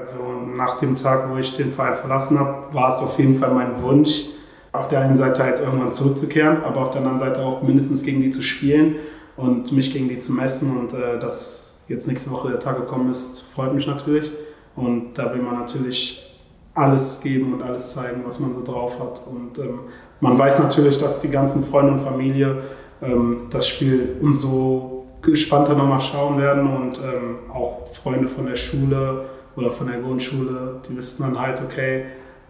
Also nach dem Tag, wo ich den Verein verlassen habe, war es auf jeden Fall mein Wunsch, auf der einen Seite halt irgendwann zurückzukehren, aber auf der anderen Seite auch mindestens gegen die zu spielen und mich gegen die zu messen. Und äh, dass jetzt nächste Woche der Tag gekommen ist, freut mich natürlich. Und da will man natürlich alles geben und alles zeigen, was man so drauf hat. Und ähm, man weiß natürlich, dass die ganzen Freunde und Familie ähm, das Spiel umso gespannter nochmal schauen werden und ähm, auch Freunde von der Schule oder von der Grundschule, die wissen dann halt, okay,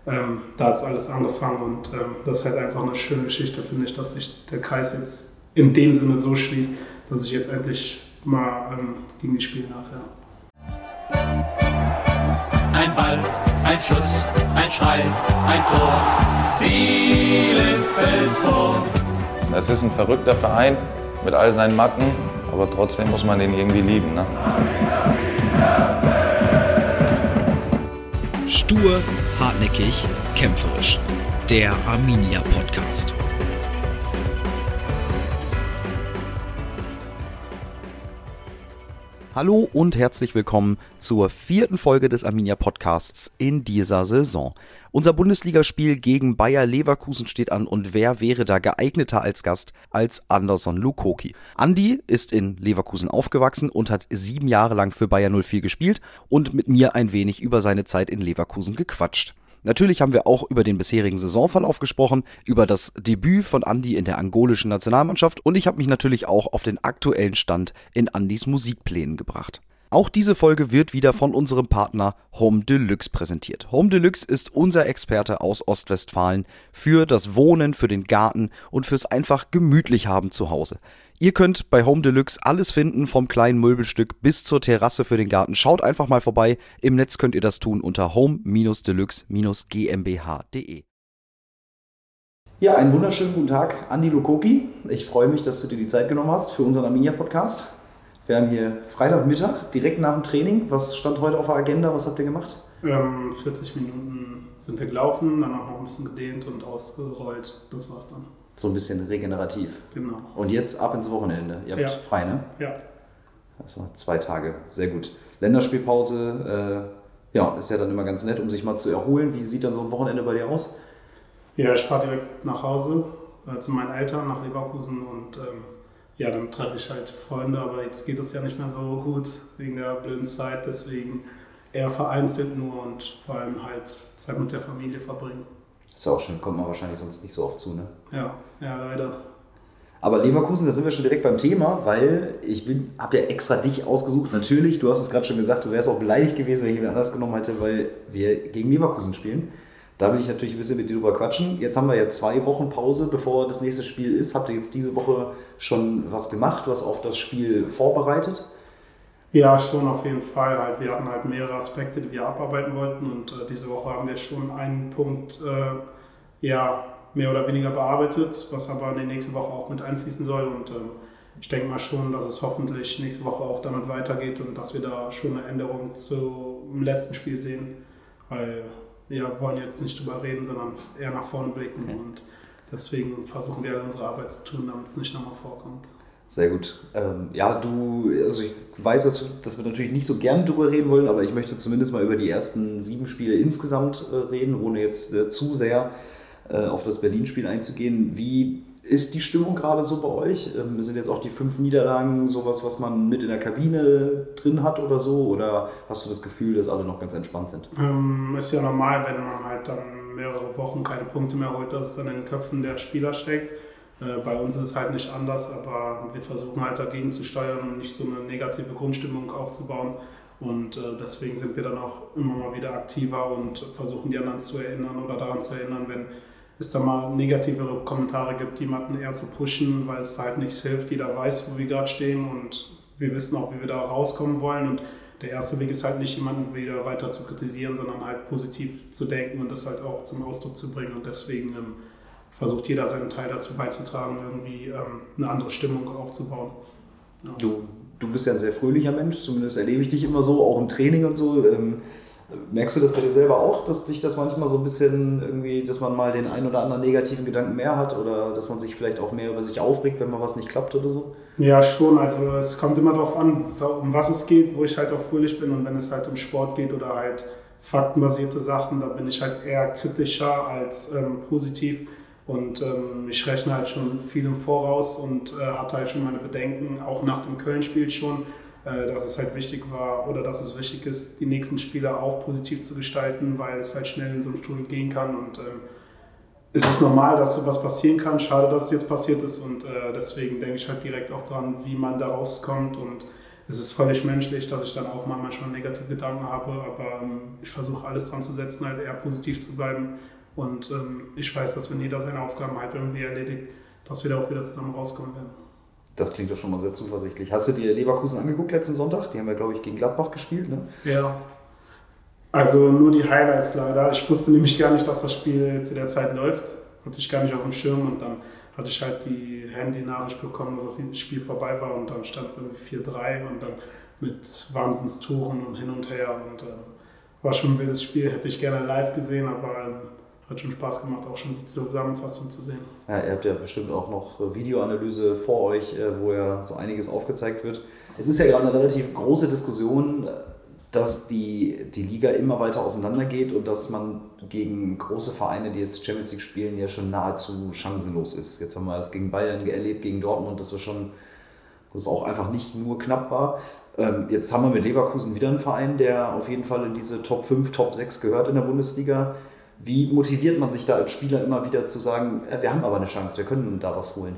ähm, da hat es alles angefangen und ähm, das ist halt einfach eine schöne Geschichte, finde ich, dass sich der Kreis jetzt in dem Sinne so schließt, dass ich jetzt endlich mal ähm, gegen die spielen darf. Ja. Ein Ball, ein Schuss, ein Schrei, ein Tor, Bielefeld vor. Es ist ein verrückter Verein mit all seinen Macken, aber trotzdem muss man den irgendwie lieben. Ne? Stur, hartnäckig, kämpferisch. Der Arminia Podcast. Hallo und herzlich willkommen zur vierten Folge des Arminia Podcasts in dieser Saison. Unser Bundesligaspiel gegen Bayer Leverkusen steht an und wer wäre da geeigneter als Gast als Anderson Lukoki? Andi ist in Leverkusen aufgewachsen und hat sieben Jahre lang für Bayer 04 gespielt und mit mir ein wenig über seine Zeit in Leverkusen gequatscht. Natürlich haben wir auch über den bisherigen Saisonverlauf gesprochen, über das Debüt von Andy in der angolischen Nationalmannschaft und ich habe mich natürlich auch auf den aktuellen Stand in Andys Musikplänen gebracht. Auch diese Folge wird wieder von unserem Partner Home Deluxe präsentiert. Home Deluxe ist unser Experte aus Ostwestfalen für das Wohnen, für den Garten und fürs einfach gemütlich haben zu Hause. Ihr könnt bei Home Deluxe alles finden, vom kleinen Möbelstück bis zur Terrasse für den Garten. Schaut einfach mal vorbei. Im Netz könnt ihr das tun unter home-deluxe-gmbh.de. Ja, einen wunderschönen guten Tag, Andi Lukoki. Ich freue mich, dass du dir die Zeit genommen hast für unseren Arminia-Podcast. Wir haben hier Freitagmittag, direkt nach dem Training. Was stand heute auf der Agenda? Was habt ihr gemacht? Ähm, 40 Minuten sind wir gelaufen, danach noch ein bisschen gedehnt und ausgerollt. Das war's dann so ein bisschen regenerativ. Genau. Und jetzt ab ins Wochenende. Ihr habt Ja. frei, ne? Ja. Das war zwei Tage. Sehr gut. Länderspielpause, äh, ja, ist ja dann immer ganz nett, um sich mal zu erholen. Wie sieht dann so ein Wochenende bei dir aus? Ja, ich fahre direkt nach Hause äh, zu meinen Eltern nach Leverkusen und ähm, ja, dann treffe ich halt Freunde, aber jetzt geht es ja nicht mehr so gut wegen der blöden Zeit, deswegen eher vereinzelt nur und vor allem halt Zeit mit der Familie verbringen. Ist ja auch schön, kommt man wahrscheinlich sonst nicht so oft zu, ne? Ja, ja, leider. Aber Leverkusen, da sind wir schon direkt beim Thema, weil ich bin, habe ja extra dich ausgesucht. Natürlich, du hast es gerade schon gesagt, du wärst auch beleidigt gewesen, wenn ich jemand anders genommen hätte, weil wir gegen Leverkusen spielen. Da will ich natürlich ein bisschen mit dir drüber quatschen. Jetzt haben wir ja zwei Wochen Pause, bevor das nächste Spiel ist. Habt ihr jetzt diese Woche schon was gemacht, was auf das Spiel vorbereitet? Ja, schon auf jeden Fall. Halt, wir hatten halt mehrere Aspekte, die wir abarbeiten wollten und äh, diese Woche haben wir schon einen Punkt äh, ja, mehr oder weniger bearbeitet, was aber in die nächste Woche auch mit einfließen soll und ähm, ich denke mal schon, dass es hoffentlich nächste Woche auch damit weitergeht und dass wir da schon eine Änderung zum letzten Spiel sehen, weil wir wollen jetzt nicht drüber reden, sondern eher nach vorne blicken Okay. und deswegen versuchen wir alle unsere Arbeit zu tun, damit es nicht nochmal vorkommt. Sehr gut. Ähm, ja, du, also ich weiß, dass, dass wir natürlich nicht so gern drüber reden wollen, aber ich möchte zumindest mal über die ersten sieben Spiele insgesamt äh, reden, ohne jetzt äh, zu sehr äh, auf das Berlin-Spiel einzugehen. Wie ist die Stimmung gerade so bei euch? Ähm, sind jetzt auch die fünf Niederlagen sowas, was man mit in der Kabine drin hat oder so? Oder hast du das Gefühl, dass alle noch ganz entspannt sind? Ähm, ist ja normal, wenn man halt dann mehrere Wochen keine Punkte mehr holt, dass es dann in den Köpfen der Spieler steckt. Äh, bei uns ist es halt nicht anders, aber wir versuchen halt dagegen zu steuern und nicht so eine negative Grundstimmung aufzubauen. Und äh, deswegen sind wir dann auch immer mal wieder aktiver und versuchen die anderen zu erinnern oder daran zu erinnern, wenn es da mal negativere Kommentare gibt, jemanden eher zu pushen, weil es halt nichts hilft. Jeder weiß, wo wir gerade stehen und wir wissen auch, wie wir da rauskommen wollen. Und der erste Weg ist halt nicht, jemanden wieder weiter zu kritisieren, sondern halt positiv zu denken und das halt auch zum Ausdruck zu bringen. Und deswegen ähm, versucht jeder seinen Teil dazu beizutragen, irgendwie ähm, eine andere Stimmung aufzubauen. Ja. Du, du bist ja ein sehr fröhlicher Mensch, zumindest erlebe ich dich immer so, auch im Training und so. Ähm, Merkst du das bei dir selber auch, dass dich das manchmal so ein bisschen irgendwie, dass man mal den einen oder anderen negativen Gedanken mehr hat oder dass man sich vielleicht auch mehr über sich aufregt, wenn mal was nicht klappt oder so? Ja, schon. Also es kommt immer darauf an, um was es geht, wo ich halt auch fröhlich bin und wenn es halt um Sport geht oder halt faktenbasierte Sachen, da bin ich halt eher kritischer als ähm, positiv. Und ähm, ich rechne halt schon viel im Voraus und äh, hatte halt schon meine Bedenken, auch nach dem Köln-Spiel schon, dass es halt wichtig war oder dass es wichtig ist, die nächsten Spiele auch positiv zu gestalten, weil es halt schnell in so eine Stunde gehen kann. Und ähm, es ist normal, dass sowas passieren kann. Schade, dass es jetzt passiert ist. Und äh, deswegen denke ich halt direkt auch dran, wie man da rauskommt. Und es ist völlig menschlich, dass ich dann auch mal manchmal negative Gedanken habe. Aber ähm, ich versuche alles dran zu setzen, halt eher positiv zu bleiben und ähm, ich weiß, dass wenn jeder seine Aufgaben halt irgendwie erledigt, dass wir da auch wieder zusammen rauskommen werden. Das klingt doch schon mal sehr zuversichtlich. Hast du dir Leverkusen angeguckt letzten Sonntag? Die haben ja, glaube ich, gegen Gladbach gespielt, ne? Ja. Also nur die Highlights leider. Ich wusste nämlich gar nicht, dass das Spiel zu der Zeit läuft. Hatte ich gar nicht auf dem Schirm und dann hatte ich halt die Handy-Nachricht bekommen, dass das Spiel vorbei war und dann stand es irgendwie 4-3 und dann mit Wahnsinnstoren und hin und her und äh, war schon ein wildes Spiel. Hätte ich gerne live gesehen, aber ähm, hat schon Spaß gemacht, auch schon die Zusammenfassung zu sehen. Ja, ihr habt ja bestimmt auch noch Videoanalyse vor euch, äh, wo ja so einiges aufgezeigt wird. Es ist ja gerade eine relativ große Diskussion, dass die, die Liga immer weiter auseinandergeht und dass man gegen große Vereine, die jetzt Champions League spielen, ja schon nahezu chancenlos ist. Jetzt haben wir es gegen Bayern erlebt, gegen Dortmund, dass wir schon, dass es auch einfach nicht nur knapp war. Ähm, jetzt haben wir mit Leverkusen wieder einen Verein, der auf jeden Fall in diese Top 5, Top 6 gehört in der Bundesliga. Wie motiviert man sich da als Spieler immer wieder zu sagen, äh, wir haben aber eine Chance, wir können da was holen?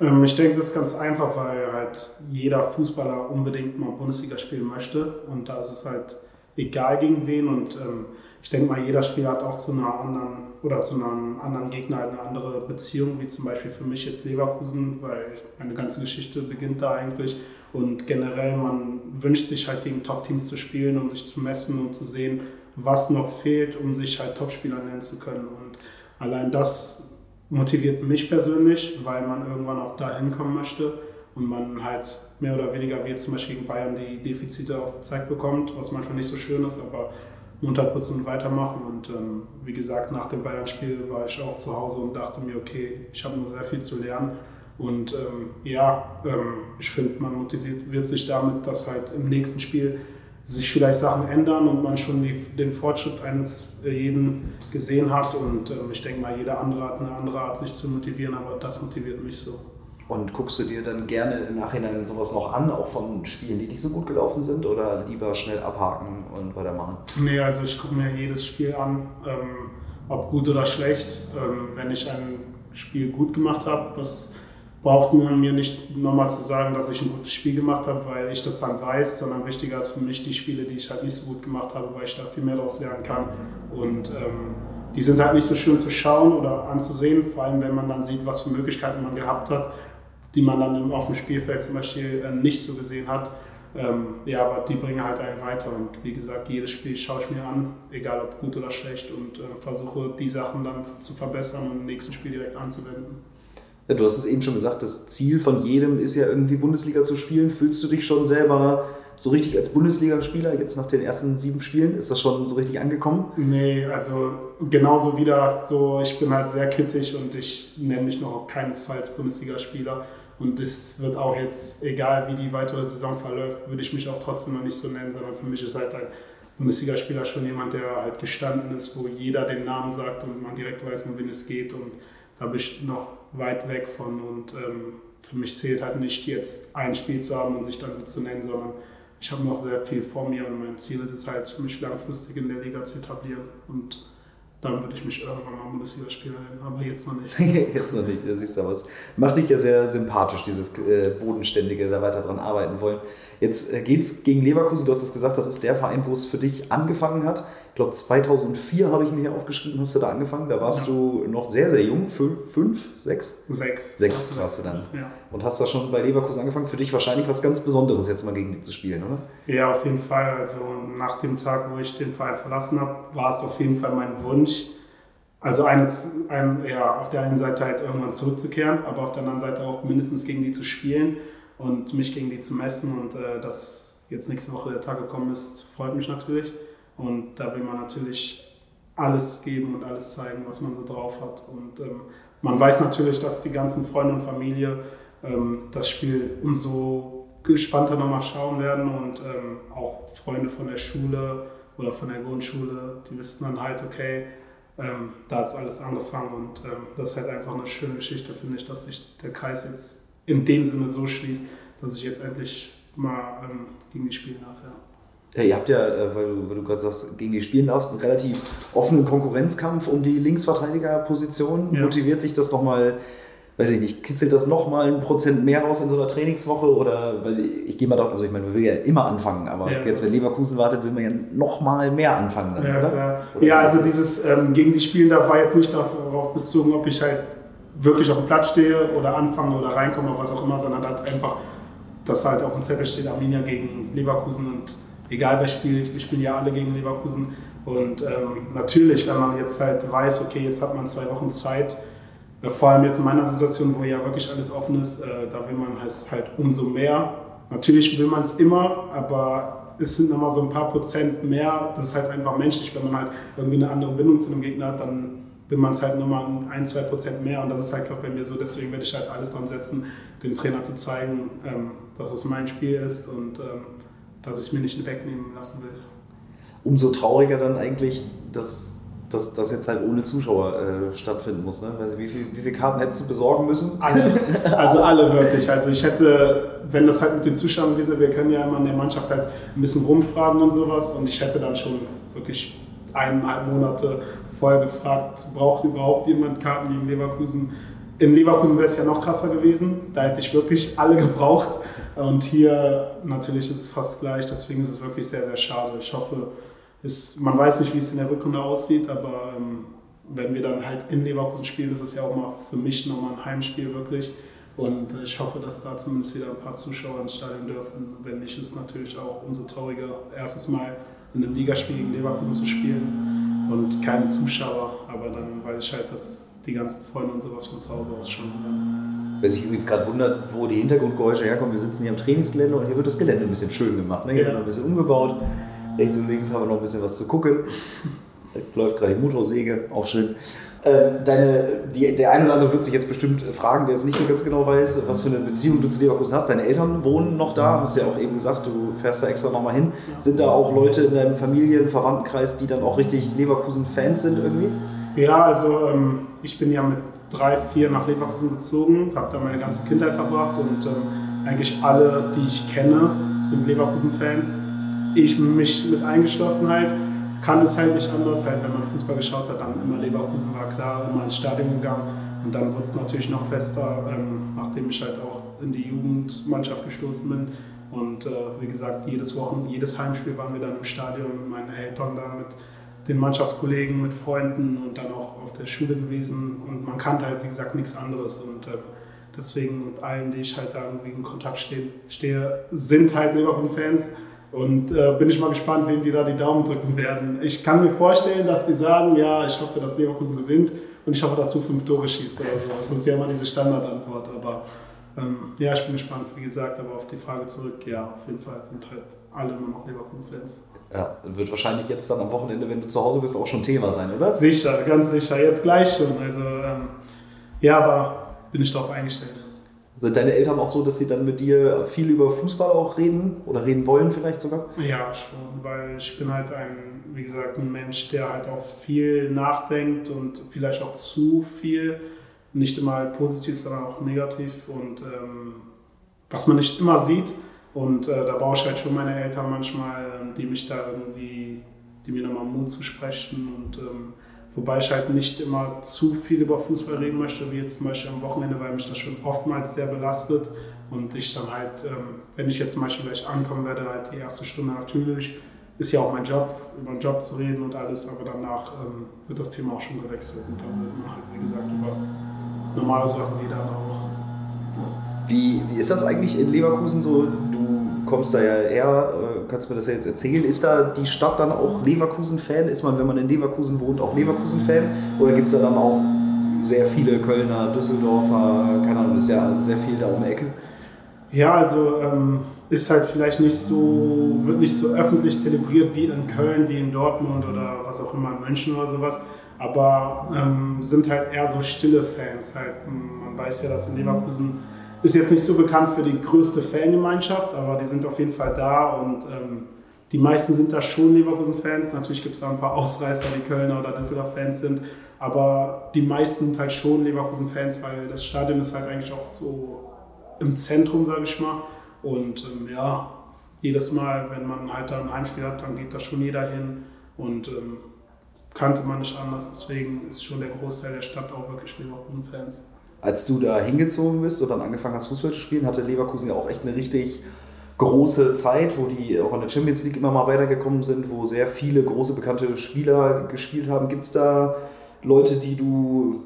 Ähm, ich denke, das ist ganz einfach, weil halt jeder Fußballer unbedingt mal Bundesliga spielen möchte. Und da ist es halt egal gegen wen. Und ähm, ich denke mal, jeder Spieler hat auch zu einer anderen oder zu einem anderen Gegner halt eine andere Beziehung, wie zum Beispiel für mich jetzt Leverkusen, weil meine ganze Geschichte beginnt da eigentlich. Und generell, man wünscht sich halt gegen Top-Teams zu spielen, um sich zu messen und zu sehen, was noch fehlt, um sich halt Topspieler nennen zu können. Und allein das motiviert mich persönlich, weil man irgendwann auch dahin kommen möchte und man halt mehr oder weniger wie jetzt zum Beispiel gegen Bayern die Defizite aufgezeigt bekommt, was manchmal nicht so schön ist, aber unterputzen und weitermachen. Und ähm, wie gesagt, nach dem Bayern-Spiel war ich auch zu Hause und dachte mir, okay, ich habe noch sehr viel zu lernen. Und ähm, ja, ähm, ich finde, man motiviert sich damit, dass halt im nächsten Spiel sich vielleicht Sachen ändern und man schon die, den Fortschritt eines äh, jeden gesehen hat. Und ähm, ich denke mal, jeder andere hat eine andere Art, sich zu motivieren, aber das motiviert mich so. Und guckst du dir dann gerne im Nachhinein sowas noch an, auch von Spielen, die nicht so gut gelaufen sind, oder lieber schnell abhaken und weitermachen? Nee, also ich gucke mir jedes Spiel an, ähm, ob gut oder schlecht. Ähm, wenn ich ein Spiel gut gemacht habe, was braucht man mir nicht nochmal zu sagen, dass ich ein gutes Spiel gemacht habe, weil ich das dann weiß, sondern wichtiger ist für mich die Spiele, die ich halt nicht so gut gemacht habe, weil ich da viel mehr daraus lernen kann. Und ähm, die sind halt nicht so schön zu schauen oder anzusehen, vor allem wenn man dann sieht, was für Möglichkeiten man gehabt hat, die man dann auf dem Spielfeld zum Beispiel äh, nicht so gesehen hat. Ähm, ja, aber die bringen halt einen weiter und wie gesagt, jedes Spiel schaue ich mir an, egal ob gut oder schlecht und äh, versuche die Sachen dann zu verbessern und im nächsten Spiel direkt anzuwenden. Ja, du hast es eben schon gesagt, das Ziel von jedem ist ja irgendwie Bundesliga zu spielen. Fühlst du dich schon selber so richtig als Bundesligaspieler jetzt nach den ersten sieben Spielen? Ist das schon so richtig angekommen? Nee, also genauso wieder so, ich bin halt sehr kritisch und ich nenne mich noch keinesfalls Bundesligaspieler. Und es wird auch jetzt, egal wie die weitere Saison verläuft, würde ich mich auch trotzdem noch nicht so nennen, sondern für mich ist halt ein Bundesligaspieler schon jemand, der halt gestanden ist, wo jeder den Namen sagt und man direkt weiß, um wen es geht. Und da bin ich noch weit weg von. Und ähm, für mich zählt halt nicht jetzt ein Spiel zu haben und sich dann so zu nennen, sondern ich habe noch sehr viel vor mir und mein Ziel ist es halt, mich langfristig in der Liga zu etablieren. Und dann würde ich mich irgendwann mal Bundesligaspieler nennen, aber jetzt noch nicht. jetzt noch nicht, da siehst du was. Macht dich ja sehr sympathisch, dieses äh, Bodenständige, da weiter dran arbeiten wollen. Jetzt äh, es gegen Leverkusen, du hast es gesagt, das ist der Verein, wo es für dich angefangen hat. Ich glaube, 2004 habe ich mir hier aufgeschrieben, hast du da angefangen. Da warst ja. du noch sehr, sehr jung. Fünf, fünf sechs? Sechs. Sechs warst du dann. Ja. Und hast da schon bei Leverkusen angefangen. Für dich wahrscheinlich was ganz Besonderes, jetzt mal gegen die zu spielen, oder? Ja, auf jeden Fall. Also nach dem Tag, wo ich den Verein verlassen habe, war es auf jeden Fall mein Wunsch, also eines, ein, ja, auf der einen Seite halt irgendwann zurückzukehren, aber auf der anderen Seite auch mindestens gegen die zu spielen und mich gegen die zu messen. Und äh, dass jetzt nächste Woche der Tag gekommen ist, freut mich natürlich. Und da will man natürlich alles geben und alles zeigen, was man so drauf hat. Und ähm, man weiß natürlich, dass die ganzen Freunde und Familie ähm, das Spiel umso gespannter nochmal schauen werden und ähm, auch Freunde von der Schule oder von der Grundschule, die wissen dann halt, okay, ähm, da hat es alles angefangen und ähm, das ist halt einfach eine schöne Geschichte, finde ich, dass sich der Kreis jetzt in dem Sinne so schließt, dass ich jetzt endlich mal ähm, gegen die spielen darf. Ja. Ja, ihr habt ja, äh, weil du, weil du gerade sagst, gegen die spielen darfst, einen relativ offenen Konkurrenzkampf um die Linksverteidigerposition. Ja. Motiviert dich das nochmal, weiß ich nicht, kitzelt das nochmal ein Prozent mehr raus in so einer Trainingswoche? Oder, weil ich gehe mal doch, also ich meine, wir will ja immer anfangen, aber ja. jetzt, wenn Leverkusen wartet, will man ja nochmal mehr anfangen, dann, ja, oder? Klar. oder? Ja, also dieses ähm, gegen die spielen darf war jetzt nicht darauf bezogen, ob ich halt wirklich auf dem Platz stehe oder anfange oder reinkomme oder was auch immer, sondern halt einfach, dass halt auf dem Zettel steht Arminia gegen Leverkusen und egal wer spielt, wir spielen ja alle gegen Leverkusen. Und ähm, natürlich, wenn man jetzt halt weiß, okay, jetzt hat man zwei Wochen Zeit, äh, vor allem jetzt in meiner Situation, wo ja wirklich alles offen ist, äh, da will man es halt umso mehr. Natürlich will man es immer, aber es sind immer so ein paar Prozent mehr. Das ist halt einfach menschlich, wenn man halt irgendwie eine andere Bindung zu einem Gegner hat, dann will man es halt nochmal ein, zwei Prozent mehr. Und das ist halt, glaube ich, bei mir so. Deswegen werde ich halt alles dran setzen, dem Trainer zu zeigen, ähm, dass es mein Spiel ist und ähm, dass ich es mir nicht wegnehmen lassen will. Umso trauriger dann eigentlich, dass dass das jetzt halt ohne Zuschauer äh, stattfinden muss. Ne? Also wie, viel, wie viele Karten hättest du besorgen müssen? Alle. Also alle wirklich. Also ich hätte, wenn das halt mit den Zuschauern wäre, wir können ja immer in der Mannschaft halt ein bisschen rumfragen und sowas und ich hätte dann schon wirklich eineinhalb Monate vorher gefragt, braucht überhaupt jemand Karten gegen Leverkusen? In Leverkusen wäre es ja noch krasser gewesen. Da hätte ich wirklich alle gebraucht. Und hier natürlich ist es fast gleich, deswegen ist es wirklich sehr, sehr schade. Ich hoffe, es, man weiß nicht, wie es in der Rückrunde aussieht, aber ähm, wenn wir dann halt in Leverkusen spielen, ist es ja auch mal für mich nochmal ein Heimspiel wirklich. Und ich hoffe, dass da zumindest wieder ein paar Zuschauer ins Stadion dürfen. Wenn nicht, ist es natürlich auch umso trauriger, erstes Mal in einem Ligaspiel gegen Leverkusen zu spielen und keine Zuschauer. Aber dann weiß ich halt, dass die ganzen Freunde und sowas von zu Hause aus schon. Wer sich übrigens gerade wundert, wo die Hintergrundgeräusche herkommen, wir sitzen hier am Trainingsgelände und hier wird das Gelände ein bisschen schön gemacht. Ne? Hier ja. wird ein bisschen umgebaut. Rechts und links haben wir noch ein bisschen was zu gucken. Da läuft gerade die Motorsäge, auch schön. Äh, deine, die, der eine oder andere wird sich jetzt bestimmt fragen, der es nicht so ganz genau weiß, was für eine Beziehung du zu Leverkusen hast. Deine Eltern wohnen noch da, hast ja auch eben gesagt, du fährst da extra nochmal hin. Sind da auch Leute in deinem Familien-, Verwandtenkreis, die dann auch richtig Leverkusen-Fans sind irgendwie? Ja, also ähm, ich bin ja mit drei, vier nach Leverkusen gezogen, habe da meine ganze Kindheit verbracht und ähm, eigentlich alle, die ich kenne, sind Leverkusen-Fans. Ich mich mit eingeschlossen halt, kann es halt nicht anders, halt wenn man Fußball geschaut hat, dann immer Leverkusen war klar, immer ins Stadion gegangen und dann wurde es natürlich noch fester, ähm, nachdem ich halt auch in die Jugendmannschaft gestoßen bin und äh, wie gesagt, jedes Wochen, jedes Heimspiel waren wir dann im Stadion mit meinen Eltern da mit den Mannschaftskollegen, mit Freunden und dann auch auf der Schule gewesen. Und man kannte halt, wie gesagt, nichts anderes. Und äh, deswegen mit allen, die ich halt da irgendwie in Kontakt stehe, stehe sind halt Leverkusen-Fans. Und äh, bin ich mal gespannt, wem die da die Daumen drücken werden. Ich kann mir vorstellen, dass die sagen, ja, ich hoffe, dass Leverkusen gewinnt und ich hoffe, dass du fünf Tore schießt oder so. Das ist ja immer diese Standardantwort. Aber ähm, ja, ich bin gespannt, wie gesagt, aber auf die Frage zurück, ja, auf jeden Fall sind halt alle immer noch Leverkusen-Fans. Ja, wird wahrscheinlich jetzt dann am Wochenende, wenn du zu Hause bist, auch schon Thema sein, oder? Sicher, ganz sicher. Jetzt gleich schon. Also, ähm, ja, aber bin ich darauf eingestellt. Sind deine Eltern auch so, dass sie dann mit dir viel über Fußball auch reden oder reden wollen vielleicht sogar? Ja, schon, weil ich bin halt ein, wie gesagt, ein Mensch, der halt auch viel nachdenkt und vielleicht auch zu viel. Nicht immer halt positiv, sondern auch negativ und ähm, was man nicht immer sieht. Und äh, da brauche ich halt schon meine Eltern manchmal, ähm, die mich da irgendwie, die mir nochmal Mut zu sprechen. Und ähm, wobei ich halt nicht immer zu viel über Fußball reden möchte, wie jetzt zum Beispiel am Wochenende, weil mich das schon oftmals sehr belastet. Und ich dann halt, ähm, wenn ich jetzt zum Beispiel gleich ankommen werde, halt die erste Stunde natürlich, ist ja auch mein Job, über den Job zu reden und alles, aber danach ähm, wird das Thema auch schon gewechselt. Und dann wird man halt, wie gesagt, über normale Sachen wieder auch. Wie, wie ist das eigentlich in Leverkusen so? Kommst da ja her, äh, kannst mir das ja jetzt erzählen. Ist da die Stadt dann auch Leverkusen-Fan? Ist man, wenn man in Leverkusen wohnt, auch Leverkusen-Fan? Oder gibt es da dann auch sehr viele Kölner, Düsseldorfer, keine Ahnung, ist ja sehr viel da um die Ecke? Ja, also ähm, ist halt vielleicht nicht so, wird nicht so öffentlich zelebriert wie in Köln, wie in Dortmund oder was auch immer in München oder sowas. Aber ähm, sind halt eher so stille Fans. Halt. Man weiß ja, dass in Leverkusen ist jetzt nicht so bekannt für die größte Fangemeinschaft, aber die sind auf jeden Fall da und ähm, die meisten sind da schon Leverkusen-Fans. Natürlich gibt es da ein paar Ausreißer, die Kölner oder Düsseldorf-Fans sind, aber die meisten sind halt schon Leverkusen-Fans, weil das Stadion ist halt eigentlich auch so im Zentrum, sage ich mal. Und ähm, ja, jedes Mal, wenn man halt da ein Heimspiel hat, dann geht da schon jeder hin und ähm, kannte man nicht anders. Deswegen ist schon der Großteil der Stadt auch wirklich Leverkusen-Fans. Als du da hingezogen bist und dann angefangen hast, Fußball zu spielen, hatte Leverkusen ja auch echt eine richtig große Zeit, wo die auch in der Champions League immer mal weitergekommen sind, wo sehr viele große bekannte Spieler gespielt haben. Gibt es da Leute, die du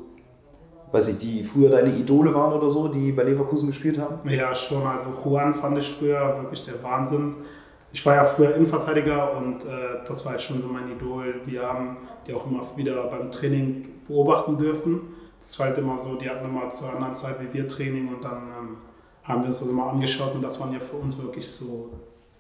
weiß ich, die früher deine Idole waren oder so, die bei Leverkusen gespielt haben? Ja, schon. Also Juan fand ich früher wirklich der Wahnsinn. Ich war ja früher Innenverteidiger und äh, das war halt schon so mein Idol. Die haben die auch immer wieder beim Training beobachten dürfen. War halt immer so, die hatten immer zur anderen Zeit wie wir Training und dann ähm, haben wir uns das immer angeschaut und das waren ja für uns wirklich so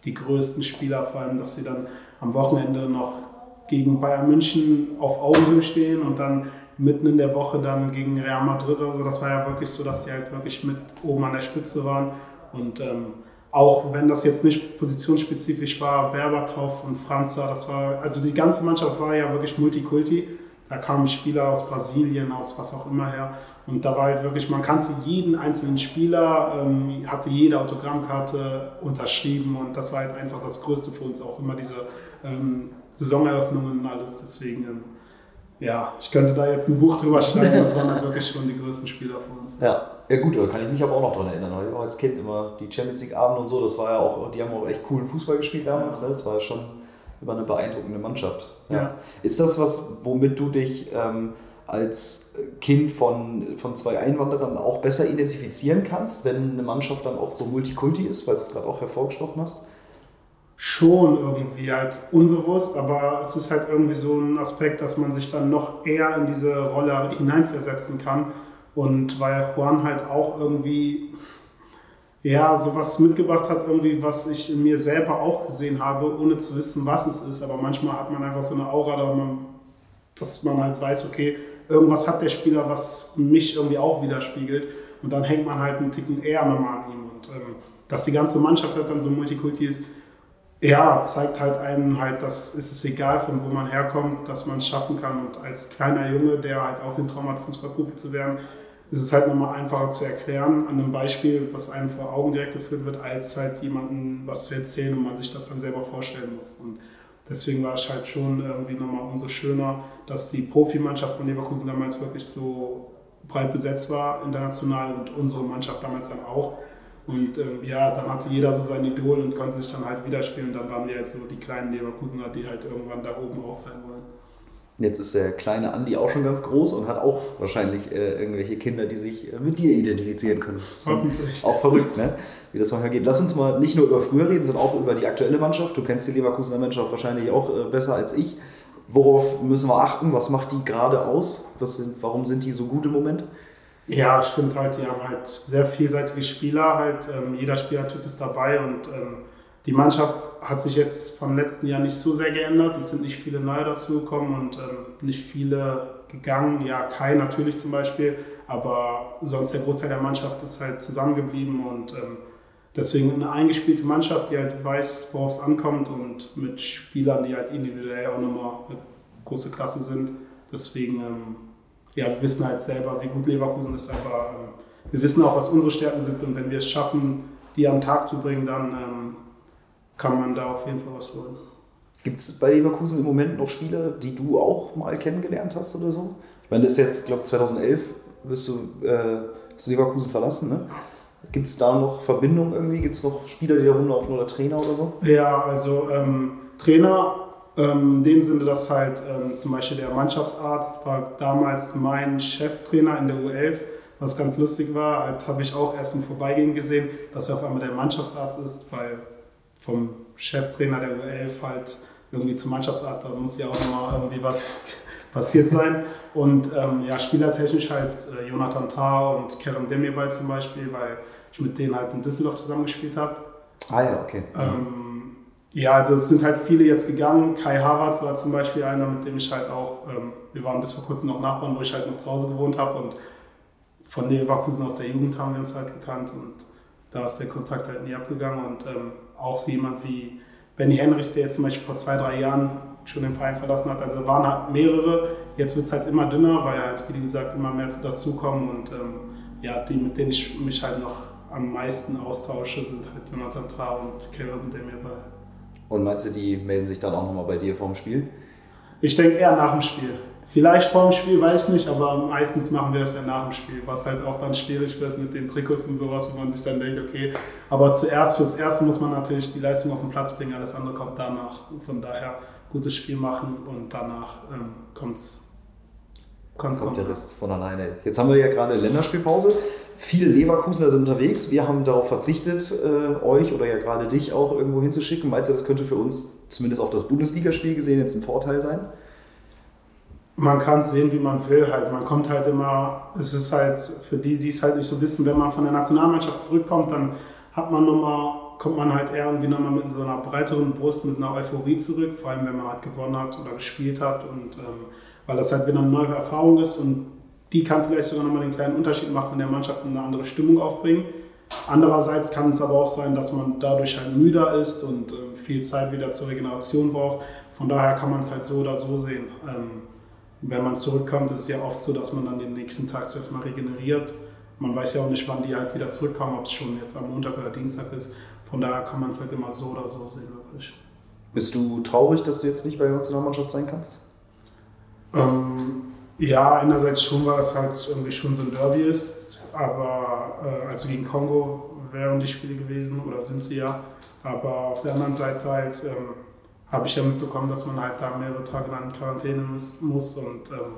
die größten Spieler, vor allem, dass sie dann am Wochenende noch gegen Bayern München auf Augenhöhe stehen und dann mitten in der Woche dann gegen Real Madrid oder so. Das war ja wirklich so, dass die halt wirklich mit oben an der Spitze waren. Und ähm, auch wenn das jetzt nicht positionsspezifisch war, Berbatov und Franza, das war, also die ganze Mannschaft war ja wirklich Multikulti. Da kamen Spieler aus Brasilien, aus was auch immer her. Und da war halt wirklich, man kannte jeden einzelnen Spieler, ähm, hatte jede Autogrammkarte unterschrieben und das war halt einfach das Größte für uns auch immer diese ähm, Saisoneröffnungen und alles. Deswegen ähm, ja, ich könnte da jetzt ein Buch drüber schreiben, das waren dann wirklich schon die größten Spieler für uns. Ja, ja gut, da kann ich mich aber auch noch dran erinnern. Ich war als Kind immer die Champions League Abend und so, das war ja auch, die haben auch echt coolen Fußball gespielt damals, ne? das war ja schon immer eine beeindruckende Mannschaft. Ja. ja. Ist das was, womit du dich ähm, als Kind von, von zwei Einwanderern auch besser identifizieren kannst, wenn eine Mannschaft dann auch so Multikulti ist, weil du es gerade auch hervorgestochen hast? schon irgendwie halt unbewusst, aber es ist halt irgendwie so ein Aspekt, dass man sich dann noch eher in diese Rolle hineinversetzen kann. Und weil Juan halt auch irgendwie ja, sowas mitgebracht hat, irgendwie, was ich in mir selber auch gesehen habe, ohne zu wissen, was es ist. Aber manchmal hat man einfach so eine Aura, dass man, halt weiß, okay, irgendwas hat der Spieler, was mich irgendwie auch widerspiegelt. Und dann hängt man halt einen Ticken eher nochmal an ihm. Und ähm, dass die ganze Mannschaft halt dann so Multikulti ist, ja, zeigt halt einem halt, dass es ist egal, von wo man herkommt, dass man es schaffen kann. Und als kleiner Junge, der halt auch den Traum hat, Fußballprofi zu werden, ist es halt nochmal einfacher zu erklären an einem Beispiel, was einem vor Augen direkt geführt wird, als halt jemandem was zu erzählen und man sich das dann selber vorstellen muss. Und deswegen war es halt schon irgendwie nochmal umso schöner, dass die Profimannschaft von Leverkusen damals wirklich so breit besetzt war international und unsere Mannschaft damals dann auch. Und ähm, ja, dann hatte jeder so sein Idol und konnte sich dann halt widerspielen. Und dann waren wir jetzt so die kleinen Leverkusener, die halt irgendwann da oben auch sein wollen. Jetzt ist der kleine Andi auch schon ganz groß und hat auch wahrscheinlich äh, irgendwelche Kinder, die sich äh, mit dir identifizieren können. Hoffentlich. Auch verrückt, ne? wie das manchmal geht. Lass uns mal nicht nur über früher reden, sondern auch über die aktuelle Mannschaft. Du kennst die Leverkusener Mannschaft wahrscheinlich auch äh, besser als ich. Worauf müssen wir achten? Was macht die gerade aus? Sind, warum sind die so gut im Moment? Ja, ich finde halt, die haben halt sehr vielseitige Spieler, halt ähm, jeder Spielertyp ist dabei und ähm, die Mannschaft hat sich jetzt vom letzten Jahr nicht so sehr geändert. Es sind nicht viele neue dazugekommen und ähm, nicht viele gegangen. Ja, Kai natürlich zum Beispiel, aber sonst der Großteil der Mannschaft ist halt zusammengeblieben und ähm, deswegen eine eingespielte Mannschaft, die halt weiß, worauf es ankommt und mit Spielern, die halt individuell auch nochmal eine große Klasse sind. Deswegen ähm, ja, wir wissen halt selber, wie gut Leverkusen ist, aber ähm, wir wissen auch, was unsere Stärken sind und wenn wir es schaffen, die an den Tag zu bringen, dann ähm, kann man da auf jeden Fall was holen. Gibt es bei Leverkusen im Moment noch Spieler, die du auch mal kennengelernt hast oder so? Ich meine, das ist jetzt, glaube 2011 wirst du, äh, hast du Leverkusen verlassen, ne? Gibt es da noch Verbindungen irgendwie? Gibt es noch Spieler, die da rumlaufen oder Trainer oder so? Ja, also ähm, Trainer ähm, in dem Sinne, dass halt ähm, zum Beispiel der Mannschaftsarzt war damals mein Cheftrainer in der U11, was ganz lustig war, halt, habe ich auch erst im Vorbeigehen gesehen, dass er auf einmal der Mannschaftsarzt ist, weil vom Cheftrainer der U11 halt irgendwie zum Mannschaftsarzt, da muss ja auch nochmal irgendwie was passiert sein. Und ähm, ja, spielertechnisch halt äh, Jonathan Tah und Kerem Demirbay zum Beispiel, weil ich mit denen halt in Düsseldorf zusammengespielt habe. Ah ja, okay. Ähm, ja, also es sind halt viele jetzt gegangen. Kai Havertz war zum Beispiel einer, mit dem ich halt auch, ähm, wir waren bis vor kurzem noch Nachbarn, wo ich halt noch zu Hause gewohnt habe und von Leverkusen aus der Jugend haben wir uns halt gekannt und da ist der Kontakt halt nie abgegangen und ähm, auch jemand wie Benny Henrichs, der jetzt zum Beispiel vor zwei, drei Jahren schon den Verein verlassen hat, also waren halt mehrere, jetzt wird es halt immer dünner, weil halt, wie gesagt, immer mehr dazukommen und ähm, ja, die, mit denen ich mich halt noch am meisten austausche, sind halt Jonathan Tah und Kevin Demirbay. Und meinst du, die melden sich dann auch nochmal bei dir vorm Spiel? Ich denke eher nach dem Spiel. Vielleicht vorm Spiel, weiß ich nicht, aber meistens machen wir es ja nach dem Spiel, was halt auch dann schwierig wird mit den Trikots und sowas, wo man sich dann denkt, okay, aber zuerst, fürs Erste muss man natürlich die Leistung auf den Platz bringen, alles andere kommt danach. Von daher gutes Spiel machen und danach ähm, kommt's, kommt's kommt der Rest von alleine. Jetzt haben wir ja gerade Länderspielpause. Viele Leverkusener sind unterwegs. Wir haben darauf verzichtet, äh, euch oder ja gerade dich auch irgendwo hinzuschicken. Meinst du, das könnte für uns zumindest auf das Bundesligaspiel gesehen jetzt ein Vorteil sein? Man kann es sehen, wie man will. Halt. Man kommt halt immer, es ist halt für die, die es halt nicht so wissen, wenn man von der Nationalmannschaft zurückkommt, dann hat man nochmal, kommt man halt eher irgendwie nochmal mit so einer breiteren Brust, mit einer Euphorie zurück, vor allem wenn man halt gewonnen hat oder gespielt hat. Und ähm, weil das halt wieder eine neue Erfahrung ist und die kann vielleicht sogar nochmal den kleinen Unterschied machen in der Mannschaft und eine andere Stimmung aufbringen. Andererseits kann es aber auch sein, dass man dadurch halt müder ist und äh, viel Zeit wieder zur Regeneration braucht. Von daher kann man es halt so oder so sehen. Ähm, wenn man zurückkommt, ist es ja oft so, dass man dann den nächsten Tag zuerst mal regeneriert. Man weiß ja auch nicht, wann die halt wieder zurückkommen, ob es schon jetzt am Montag oder Dienstag ist. Von daher kann man es halt immer so oder so sehen, wirklich. Bist du traurig, dass du jetzt nicht bei der Nationalmannschaft sein kannst? Ähm, ja, einerseits schon, weil das halt irgendwie schon so ein Derby ist. Aber äh, also gegen Kongo wären die Spiele gewesen oder sind sie ja. Aber auf der anderen Seite halt ähm, habe ich ja mitbekommen, dass man halt da mehrere Tage lang in Quarantäne muss, muss und ähm,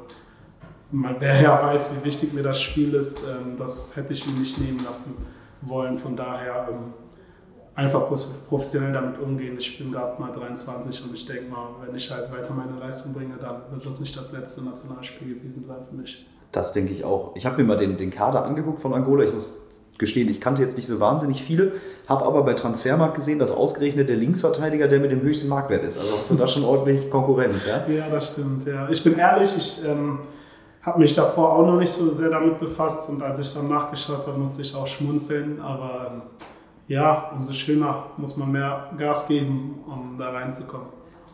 man, wer ja weiß, wie wichtig mir das Spiel ist, ähm, das hätte ich mir nicht nehmen lassen wollen. Von daher ähm, einfach professionell damit umgehen. Ich bin gerade mal 23 und ich denke mal, wenn ich halt weiter meine Leistung bringe, dann wird das nicht das letzte Nationalspiel gewesen sein für mich. Das denke ich auch. Ich habe mir mal den, den Kader angeguckt von Angola. Ich muss gestehen, ich kannte jetzt nicht so wahnsinnig viele, habe aber bei Transfermarkt gesehen, dass ausgerechnet der Linksverteidiger der mit dem höchsten Marktwert ist. Also hast du da schon ordentlich Konkurrenz, ja? Ja, das stimmt, ja. Ich bin ehrlich, ich ähm, habe mich davor auch noch nicht so sehr damit befasst und als ich dann nachgeschaut habe, musste ich auch schmunzeln, aber ähm, ja, umso schöner muss man mehr Gas geben, um da reinzukommen.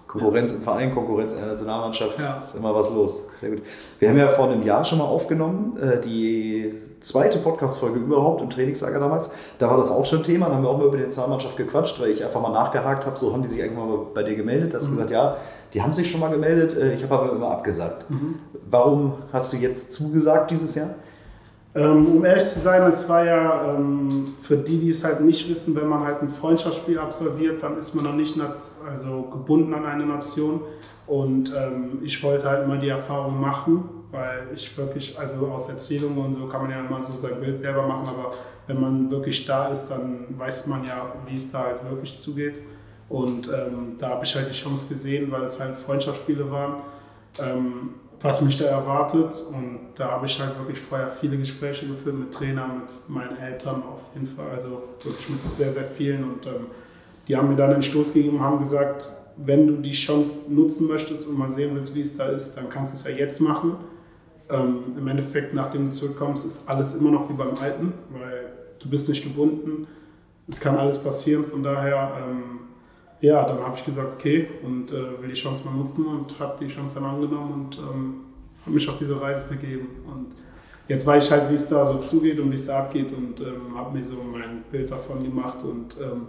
Konkurrenz im Verein, Konkurrenz in der Nationalmannschaft, ja. ist immer was los. Sehr gut. Wir haben ja vor einem Jahr schon mal aufgenommen, äh, die zweite Podcast-Folge überhaupt im Trainingslager damals. Da war das auch schon Thema, da haben wir auch mal über die Nationalmannschaft gequatscht, weil ich einfach mal nachgehakt habe, so haben die sich irgendwann mal bei dir gemeldet. Da hast du mhm. gesagt, ja, die haben sich schon mal gemeldet, äh, ich habe aber immer abgesagt. Mhm. Warum hast du jetzt zugesagt dieses Jahr? Ähm, um ehrlich zu sein, es war ja ähm, für die, die es halt nicht wissen, wenn man halt ein Freundschaftsspiel absolviert, dann ist man noch nicht also gebunden an eine Nation. Und ähm, ich wollte halt mal die Erfahrung machen, weil ich wirklich, also aus Erzählungen und so kann man ja immer so sein Bild selber machen, aber wenn man wirklich da ist, dann weiß man ja, wie es da halt wirklich zugeht. Und ähm, da habe ich halt die Chance gesehen, weil es halt Freundschaftsspiele waren. Ähm, was mich da erwartet. Und da habe ich halt wirklich vorher viele Gespräche geführt mit Trainern, mit meinen Eltern auf jeden Fall, also wirklich mit sehr, sehr vielen. Und ähm, die haben mir dann einen Stoß gegeben und haben gesagt, wenn du die Chance nutzen möchtest und mal sehen willst, wie es da ist, dann kannst du es ja jetzt machen. Ähm, Im Endeffekt, nachdem du zurückkommst, ist alles immer noch wie beim Alten, weil du bist nicht gebunden. Es kann alles passieren, von daher ähm, ja, dann habe ich gesagt, okay, und äh, will die Chance mal nutzen und habe die Chance dann angenommen und ähm, habe mich auf diese Reise begeben. Und jetzt weiß ich halt, wie es da so zugeht und wie es da abgeht und ähm, habe mir so mein Bild davon gemacht und ähm,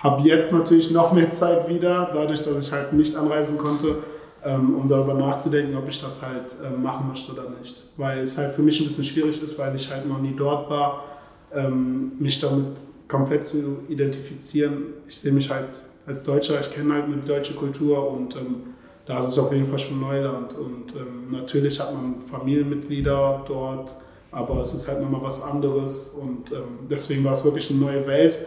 habe jetzt natürlich noch mehr Zeit wieder, dadurch, dass ich halt nicht anreisen konnte, um darüber nachzudenken, ob ich das halt äh, machen möchte oder nicht. Weil es halt für mich ein bisschen schwierig ist, weil ich halt noch nie dort war, ähm, mich damit komplett zu identifizieren. Ich sehe mich halt als Deutscher, ich kenne halt nur die deutsche Kultur und ähm, da ist es auf jeden Fall schon Neuland. Und ähm, natürlich hat man Familienmitglieder dort, aber es ist halt nochmal was anderes. Und ähm, deswegen war es wirklich eine neue Welt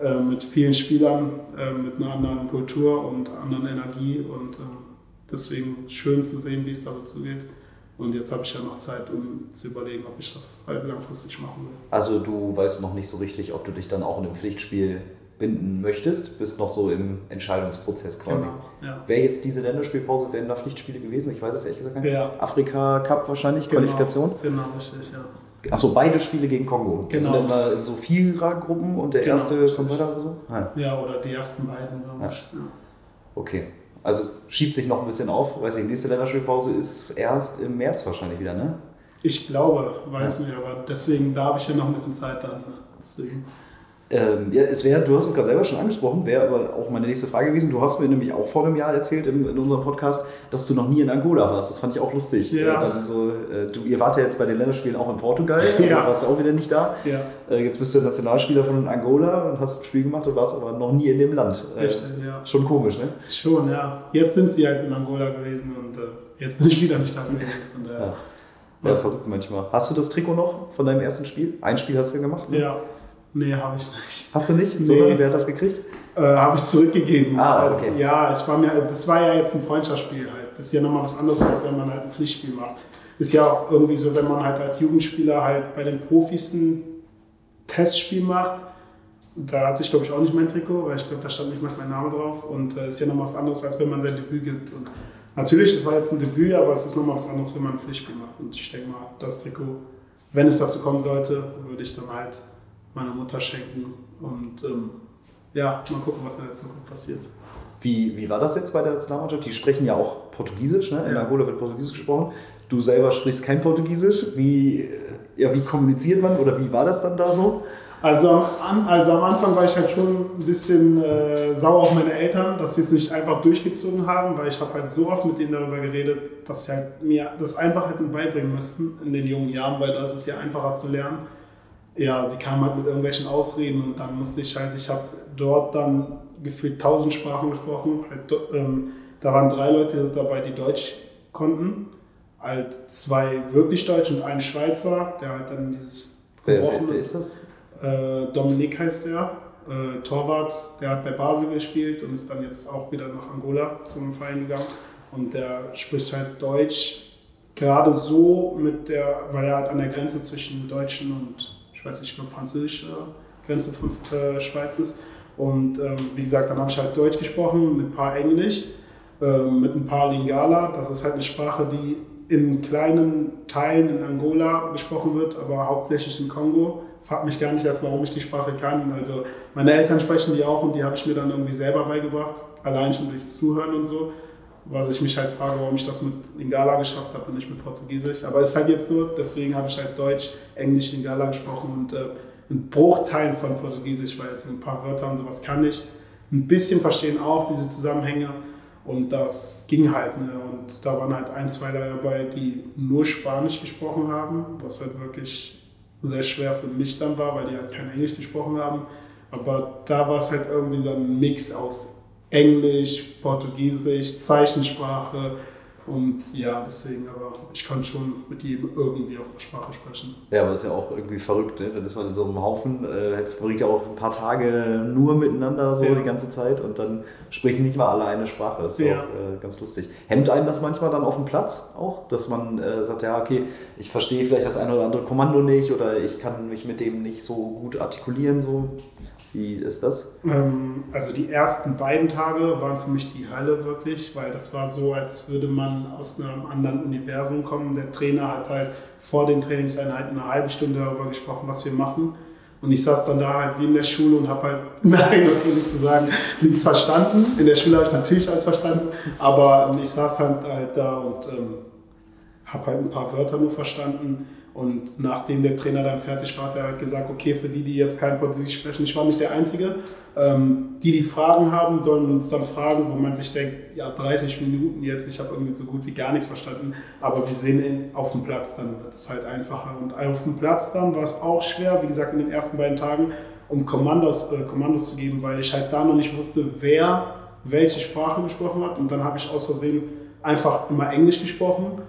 äh, mit vielen Spielern, äh, mit einer anderen Kultur und anderen Energie. Und ähm, deswegen schön zu sehen, wie es da so zugeht. Und jetzt habe ich ja noch Zeit, um zu überlegen, ob ich das halt langfristig machen will. Also du weißt noch nicht so richtig, ob du dich dann auch in einem Pflichtspiel binden möchtest, bist noch so im Entscheidungsprozess quasi. Genau, ja. Wäre jetzt diese Länderspielpause, wären da Pflichtspiele gewesen? Ich weiß es ehrlich gesagt gar nicht. Ja. Afrika Cup wahrscheinlich, Genau, Qualifikation. Genau, richtig, ja. Achso, beide Spiele gegen Kongo. Die Genau. sind immer in so Vierergruppen und der Genau. erste kommt weiter oder so? Nein. Ja, oder die ersten beiden, glaube ich. Ja. Okay. Also schiebt sich noch ein bisschen auf. Weiß ich, nächste Länderspielpause ist erst im März wahrscheinlich wieder, ne? Ich glaube, weiß nicht, aber deswegen, da habe ich ja noch ein bisschen Zeit dann. ne? Deswegen. Ähm, ja, es wäre, du hast es gerade selber schon angesprochen, wäre aber auch meine nächste Frage gewesen. Du hast mir nämlich auch vor einem Jahr erzählt im, in unserem Podcast, dass du noch nie in Angola warst. Das fand ich auch lustig. Ja. Äh, so, äh, du, ihr wart ja jetzt bei den Länderspielen auch in Portugal, also Ja. warst du auch wieder nicht da. Ja, Äh, jetzt bist du Nationalspieler von Angola und hast ein Spiel gemacht und warst aber noch nie in dem Land. Äh, richtig, ja. Schon komisch, ne? Schon, ja. Jetzt sind sie halt in Angola gewesen und äh, jetzt bin ich wieder nicht da gewesen. Und, äh, Ja. Ja, verrückt manchmal. Hast du das Trikot noch von deinem ersten Spiel? Ein Spiel hast du gemacht? ne? ja. Nee, habe ich nicht. Hast du nicht? Nee. Wer hat das gekriegt? Äh, habe ich zurückgegeben. Ah, Als- okay. Ja, ich war mir, das war ja jetzt ein Freundschaftsspiel halt. Das ist ja nochmal was anderes, als wenn man halt ein Pflichtspiel macht. Ist ja auch irgendwie so, wenn man halt als Jugendspieler halt bei den Profis ein Testspiel macht. Da hatte ich, glaube ich, auch nicht mein Trikot, weil ich glaube, da stand nicht mal mein Name drauf. Und äh, ist ja nochmal was anderes, als wenn man sein Debüt gibt. Und natürlich, es war jetzt ein Debüt, aber es ist nochmal was anderes, wenn man ein Pflichtspiel macht. Und ich denke mal, das Trikot, wenn es dazu kommen sollte, würde ich dann halt meiner Mutter schenken. Und ähm, ja, mal gucken, was in der Zukunft passiert. Wie, wie war das jetzt bei der Nationalmannschaft? Die sprechen ja auch Portugiesisch, ne? In Ja. Angola wird Portugiesisch gesprochen. Du selber sprichst kein Portugiesisch. Wie, äh, ja, wie kommuniziert man oder wie war das dann da so? Also am, also am Anfang war ich halt schon ein bisschen äh, sauer auf meine Eltern, dass sie es nicht einfach durchgezogen haben, weil ich habe halt so oft mit denen darüber geredet, dass sie halt mir das einfach hätten beibringen müssten in den jungen Jahren, weil da ist es ja einfacher zu lernen. Ja, die kamen halt mit irgendwelchen Ausreden und dann musste ich halt, ich habe dort dann gefühlt tausend Sprachen gesprochen. Halt, ähm, da waren drei Leute dabei, die Deutsch konnten. Halt zwei wirklich Deutsch und ein Schweizer, der halt dann dieses wer, gebrochene- wer ist das? äh, Dominik heißt er, äh, Torwart, der hat bei Basel gespielt und ist dann jetzt auch wieder nach Angola zum Verein gegangen. Und der spricht halt Deutsch, gerade so mit der, weil er halt an der Grenze zwischen Deutschen und, ich weiß nicht, ich glaube, französische Grenze von äh, Schweiz ist. Und ähm, wie gesagt, dann habe ich halt Deutsch gesprochen, mit ein paar Englisch, ähm, mit ein paar Lingala. Das ist halt eine Sprache, die in kleinen Teilen in Angola gesprochen wird, aber hauptsächlich in Kongo. Frag mich gar nicht erst, warum ich die Sprache kann. Also meine Eltern sprechen die auch und die habe ich mir dann irgendwie selber beigebracht, allein schon durchs Zuhören und so. Was ich mich halt frage, warum ich das mit Lingala geschafft habe und nicht mit Portugiesisch. Aber ist halt jetzt so, deswegen habe ich halt Deutsch, Englisch, Lingala gesprochen und äh, ein Bruchteil von Portugiesisch, weil jetzt ein paar Wörter und sowas kann ich. Ein bisschen verstehen auch diese Zusammenhänge und das ging halt. Ne? Und da waren halt ein, zwei dabei, die nur Spanisch gesprochen haben, was halt wirklich sehr schwer für mich dann war, weil die halt kein Englisch gesprochen haben. Aber da war es halt irgendwie dann ein Mix aus Englisch, Portugiesisch, Zeichensprache und ja, deswegen, aber ich konnte schon mit jedem irgendwie auf der Sprache sprechen. Ja, aber das ist ja auch irgendwie verrückt, ne? Dann ist man in so einem Haufen, äh, verbringt ja auch ein paar Tage nur miteinander so Ja. die ganze Zeit und dann sprechen nicht mal alle eine Sprache. Das ist Ja. auch äh, ganz lustig. Hemmt einen das manchmal dann auf dem Platz auch, dass man äh, sagt, ja, okay, ich verstehe vielleicht das eine oder andere Kommando nicht oder ich kann mich mit dem nicht so gut artikulieren, so. Wie ist das? Ähm, also die ersten beiden Tage waren für mich die Hölle wirklich, weil das war so, als würde man aus einem anderen Universum kommen. Der Trainer hat halt vor den Trainingseinheiten eine halbe Stunde darüber gesprochen, was wir machen. Und ich saß dann da halt wie in der Schule und habe halt, nein, okay, nicht zu sagen, nichts verstanden. In der Schule habe ich natürlich alles verstanden, aber ich saß halt, halt da und ähm, habe halt ein paar Wörter nur verstanden. Und nachdem der Trainer dann fertig war, hat er halt gesagt, okay, für die, die jetzt kein Portugiesisch sprechen, ich war nicht der Einzige, ähm, die, die Fragen haben, sollen uns dann fragen, wo man sich denkt, ja, 30 Minuten jetzt, ich habe irgendwie so gut wie gar nichts verstanden, aber wir sehen in, auf dem Platz, dann wird es halt einfacher. Und auf dem Platz dann war es auch schwer, wie gesagt, in den ersten beiden Tagen, um Kommandos, äh, Kommandos zu geben, weil ich halt da noch nicht wusste, wer welche Sprache gesprochen hat. Und dann habe ich aus Versehen einfach immer Englisch gesprochen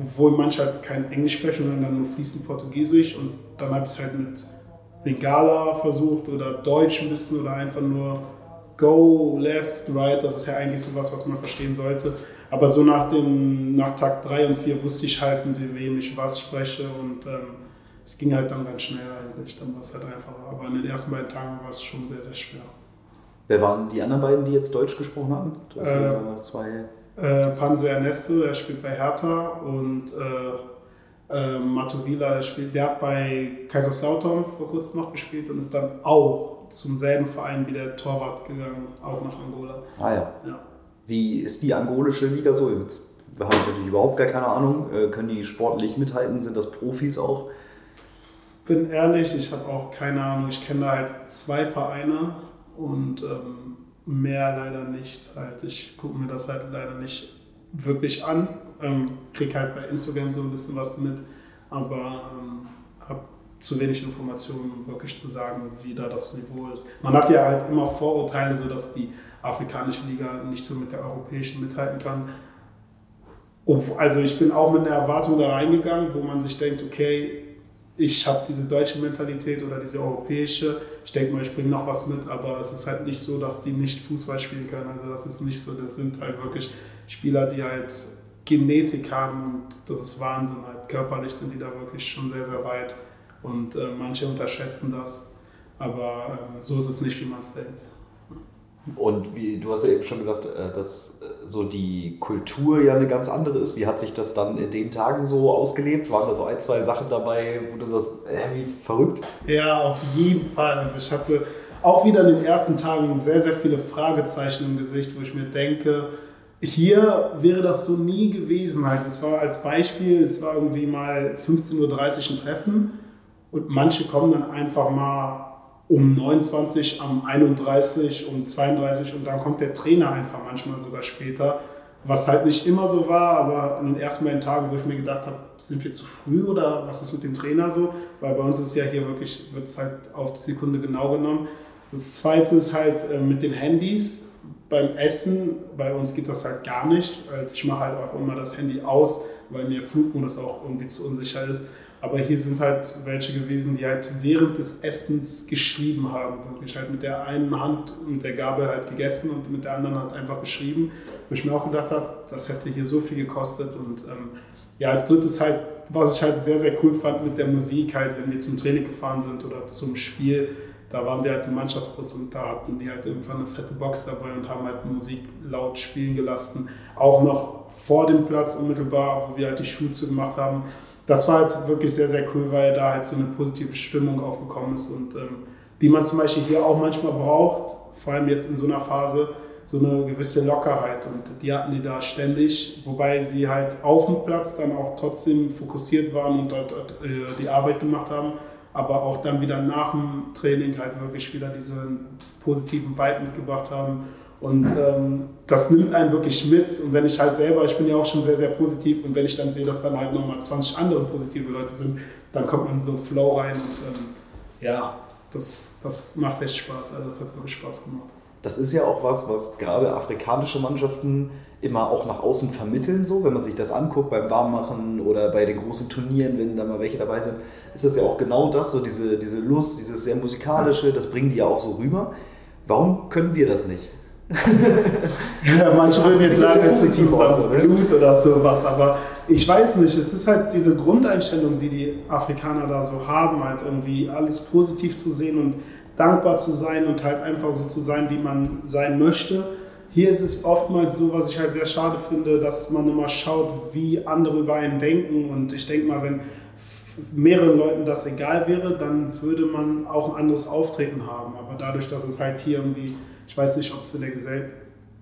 obwohl manche halt kein Englisch sprechen, sondern dann nur fließend Portugiesisch. Und dann habe ich es halt mit Lingala versucht oder Deutsch ein bisschen oder einfach nur Go, Left, Right. Das ist ja eigentlich sowas, was man verstehen sollte. Aber so nach, dem, nach Tag 3 und 4 wusste ich halt, mit wem ich was spreche. Und ähm, es ging halt dann ganz schnell eigentlich. Dann war es halt einfacher. Aber in den ersten beiden Tagen war es schon sehr, sehr schwer. Wer waren die anderen beiden, die jetzt Deutsch gesprochen haben? Du hast Äh, ja zwei. Äh, Panzo Ernesto, der spielt bei Hertha und äh, äh, Matovila, der spielt, der hat bei Kaiserslautern vor kurzem noch gespielt und ist dann auch zum selben Verein wie der Torwart gegangen, auch nach Angola. Ah ja. Ja. Wie ist die angolische Liga so? Jetzt habe ich natürlich überhaupt gar keine Ahnung. Äh, können die sportlich mithalten? Sind das Profis auch? Bin ehrlich, ich habe auch keine Ahnung. Ich kenne da halt zwei Vereine und ähm, mehr leider nicht. Halt. Ich gucke mir das halt leider nicht wirklich an. Ähm, krieg halt bei Instagram so ein bisschen was mit, aber ähm, habe zu wenig Informationen, um wirklich zu sagen, wie da das Niveau ist. Man hat ja halt immer Vorurteile, so dass die afrikanische Liga nicht so mit der europäischen mithalten kann. Also ich bin auch mit einer Erwartung da reingegangen, wo man sich denkt, okay, ich habe diese deutsche Mentalität oder diese europäische. Ich denke mal, ich bringe noch was mit, aber es ist halt nicht so, dass die nicht Fußball spielen können. Also das ist nicht so, das sind halt wirklich Spieler, die halt Genetik haben und das ist Wahnsinn. Halt körperlich sind die da wirklich schon sehr, sehr weit und äh, manche unterschätzen das, aber ähm, so ist es nicht, wie man es denkt. Und wie, du hast ja eben schon gesagt, äh, dass äh, so die Kultur ja eine ganz andere ist. Wie hat sich das dann in den Tagen so ausgelebt? Waren da so ein, zwei Sachen dabei, wo du sagst, äh, wie verrückt? Ja, auf jeden Fall. Also ich hatte auch wieder in den ersten Tagen sehr, sehr viele Fragezeichen im Gesicht, wo ich mir denke, hier wäre das so nie gewesen. Halt. Es war als Beispiel, es war irgendwie mal 15.30 Uhr ein Treffen und manche kommen dann einfach mal um 29, am 31, um 32 und dann kommt der Trainer einfach manchmal sogar später. Was halt nicht immer so war, aber in den ersten beiden Tagen, wo ich mir gedacht habe, sind wir zu früh oder was ist mit dem Trainer so? Weil bei uns ist ja hier wirklich, wird es halt auf die Sekunde genau genommen. Das zweite ist halt äh, mit den Handys. Beim Essen, bei uns geht das halt gar nicht. Ich mache halt auch immer das Handy aus, weil mir Flugmodus auch irgendwie zu unsicher ist. Aber hier sind halt welche gewesen, die halt während des Essens geschrieben haben. Wirklich halt mit der einen Hand, mit der Gabel halt gegessen und mit der anderen Hand einfach geschrieben. Wo ich mir auch gedacht habe, das hätte hier so viel gekostet. Und ähm, ja, als drittes halt, was ich halt sehr, sehr cool fand mit der Musik, halt, wenn wir zum Training gefahren sind oder zum Spiel, da waren wir halt im Mannschaftsbus und da hatten die halt irgendwann eine fette Box dabei und haben halt Musik laut spielen gelassen. Auch noch vor dem Platz unmittelbar, wo wir halt die Schuhe zugemacht haben. Das war halt wirklich sehr, sehr cool, weil da halt so eine positive Stimmung aufgekommen ist und ähm, die man zum Beispiel hier auch manchmal braucht, vor allem jetzt in so einer Phase, so eine gewisse Lockerheit und die hatten die da ständig, wobei sie halt auf dem Platz dann auch trotzdem fokussiert waren und dort dort, äh, die Arbeit gemacht haben, aber auch dann wieder nach dem Training halt wirklich wieder diesen positiven Vibe mitgebracht haben und ähm, das nimmt einen wirklich mit und wenn ich halt selber, ich bin ja auch schon sehr, sehr positiv und wenn ich dann sehe, dass dann halt nochmal 20 andere positive Leute sind, dann kommt man in so einen Flow rein und ähm, ja, das, das macht echt Spaß, also das hat wirklich Spaß gemacht. Das ist ja auch was, was gerade afrikanische Mannschaften immer auch nach außen vermitteln, so, wenn man sich das anguckt beim Warmmachen oder bei den großen Turnieren, wenn da mal welche dabei sind, ist das ja auch genau das, so diese, diese Lust, dieses sehr musikalische, das bringen die ja auch so rüber. Warum können wir das nicht? Ja, manche würden jetzt sagen, es ist unser? Blut oder sowas, aber ich weiß nicht, es ist halt diese Grundeinstellung, die die Afrikaner da so haben, halt irgendwie alles positiv zu sehen und dankbar zu sein und halt einfach so zu sein, wie man sein möchte. Hier ist es oftmals so, was ich halt sehr schade finde, dass man immer schaut, wie andere über einen denken und ich denke mal, wenn mehreren Leuten das egal wäre, dann würde man auch ein anderes Auftreten haben. Aber dadurch, dass es halt hier irgendwie, ich weiß nicht, ob es in der Gesell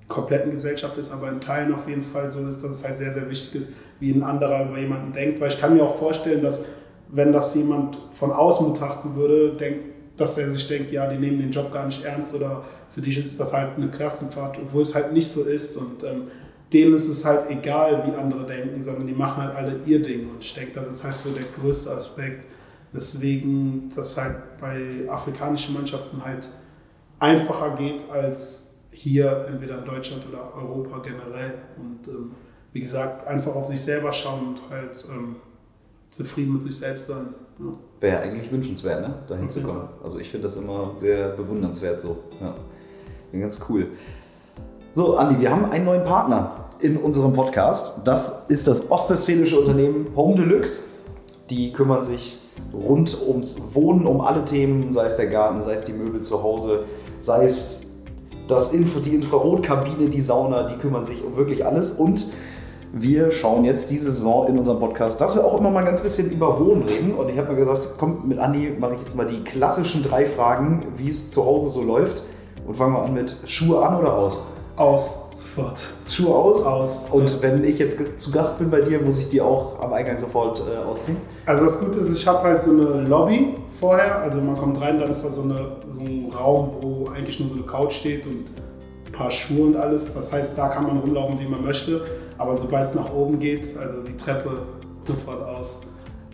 kompletten Gesellschaft ist, aber in Teilen auf jeden Fall so ist, dass es halt sehr, sehr wichtig ist, wie ein anderer über jemanden denkt. Weil ich kann mir auch vorstellen, dass wenn das jemand von außen betrachten würde, denkt, dass er sich denkt, ja, die nehmen den Job gar nicht ernst oder für dich ist das halt eine Klassenfahrt, obwohl es halt nicht so ist. Und ähm, denen ist es halt egal, wie andere denken, sondern die machen halt alle ihr Ding. Und ich denke, das ist halt so der größte Aspekt, weswegen das halt bei afrikanischen Mannschaften halt einfacher geht als hier, entweder in Deutschland oder Europa generell. Und ähm, wie gesagt, einfach auf sich selber schauen und halt ähm, zufrieden mit sich selbst sein. Ja. Wäre eigentlich wünschenswert, ne? dahin zu kommen. Fall. Also ich finde das immer sehr bewundernswert so. Ja. Ganz cool. So, Andi, wir haben einen neuen Partner in unserem Podcast. Das ist das ostwestfälische Unternehmen Home Deluxe. Die kümmern sich rund ums Wohnen, um alle Themen, sei es der Garten, sei es die Möbel zu Hause, sei es das Info, die Infrarotkabine, die Sauna, die kümmern sich um wirklich alles. Und wir schauen jetzt diese Saison in unserem Podcast, dass wir auch immer mal ein ganz bisschen über Wohnen reden. Und ich habe mir gesagt, komm, mit Andi mache ich jetzt mal die klassischen drei Fragen, wie es zu Hause so läuft. Und fangen wir an mit Schuhe an oder aus? Aus, sofort. Schuhe aus? Aus. Und wenn ich jetzt zu Gast bin bei dir, muss ich die auch am Eingang sofort äh, ausziehen? Also das Gute ist, ich habe halt so eine Lobby vorher. Also man kommt rein, dann ist da so, eine, so ein Raum, wo eigentlich nur so eine Couch steht und ein paar Schuhe und alles. Das heißt, da kann man rumlaufen, wie man möchte. Aber sobald es nach oben geht, also die Treppe, sofort aus.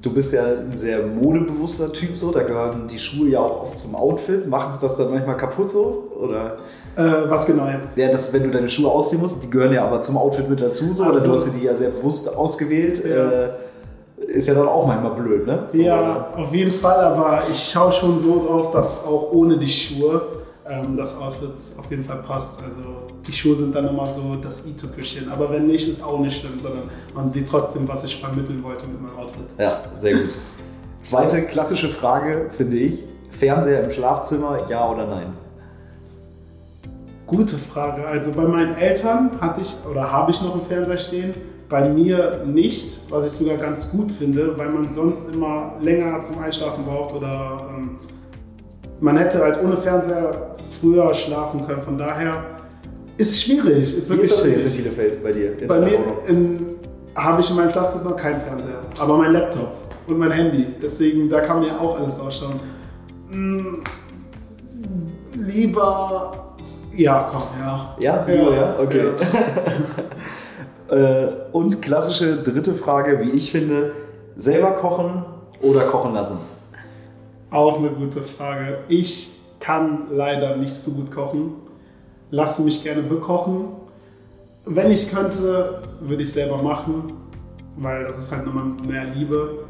Du bist ja ein sehr modebewusster Typ, so. Da gehören die Schuhe ja auch oft zum Outfit. Macht es das dann manchmal kaputt so? Oder? Äh, was genau jetzt? Ja, das, wenn du deine Schuhe ausziehen musst, die gehören ja aber zum Outfit mit dazu, so. Oder du hast dir die ja sehr bewusst ausgewählt. Ja. Äh, ist ja dann auch manchmal blöd, ne? So, Ja, auf jeden Fall, aber ich schaue schon so drauf, dass auch ohne die Schuhe ähm, das Outfit auf jeden Fall passt. Also die Schuhe sind dann immer so das i-Tüpfelchen. Aber wenn nicht, ist auch nicht schlimm, sondern man sieht trotzdem, was ich vermitteln wollte mit meinem Outfit. Ja, sehr gut. Zweite klassische Frage, finde ich. Fernseher im Schlafzimmer, ja oder nein? Gute Frage. Also bei meinen Eltern hatte ich oder habe ich noch einen Fernseher stehen. Bei mir nicht, was ich sogar ganz gut finde, weil man sonst immer länger zum Einschlafen braucht oder ähm, man hätte halt ohne Fernseher früher schlafen können. Von daher ist schwierig. Ist Wie wirklich ist das schwierig. jetzt in Bielefeld bei dir? Bei mir habe ich in meinem Schlafzimmer keinen Fernseher, aber mein Laptop und mein Handy. Deswegen, da kann man ja auch alles draufschauen. Mm, lieber, ja, komm, ja. Ja, lieber, ja? Okay. Ja. Äh, Und klassische dritte Frage, wie ich finde, selber kochen oder kochen lassen? Auch eine gute Frage. Ich kann leider nicht so gut kochen. Lasse mich gerne bekochen. Wenn ich könnte, würde ich selber machen, weil das ist halt nochmal mehr Liebe.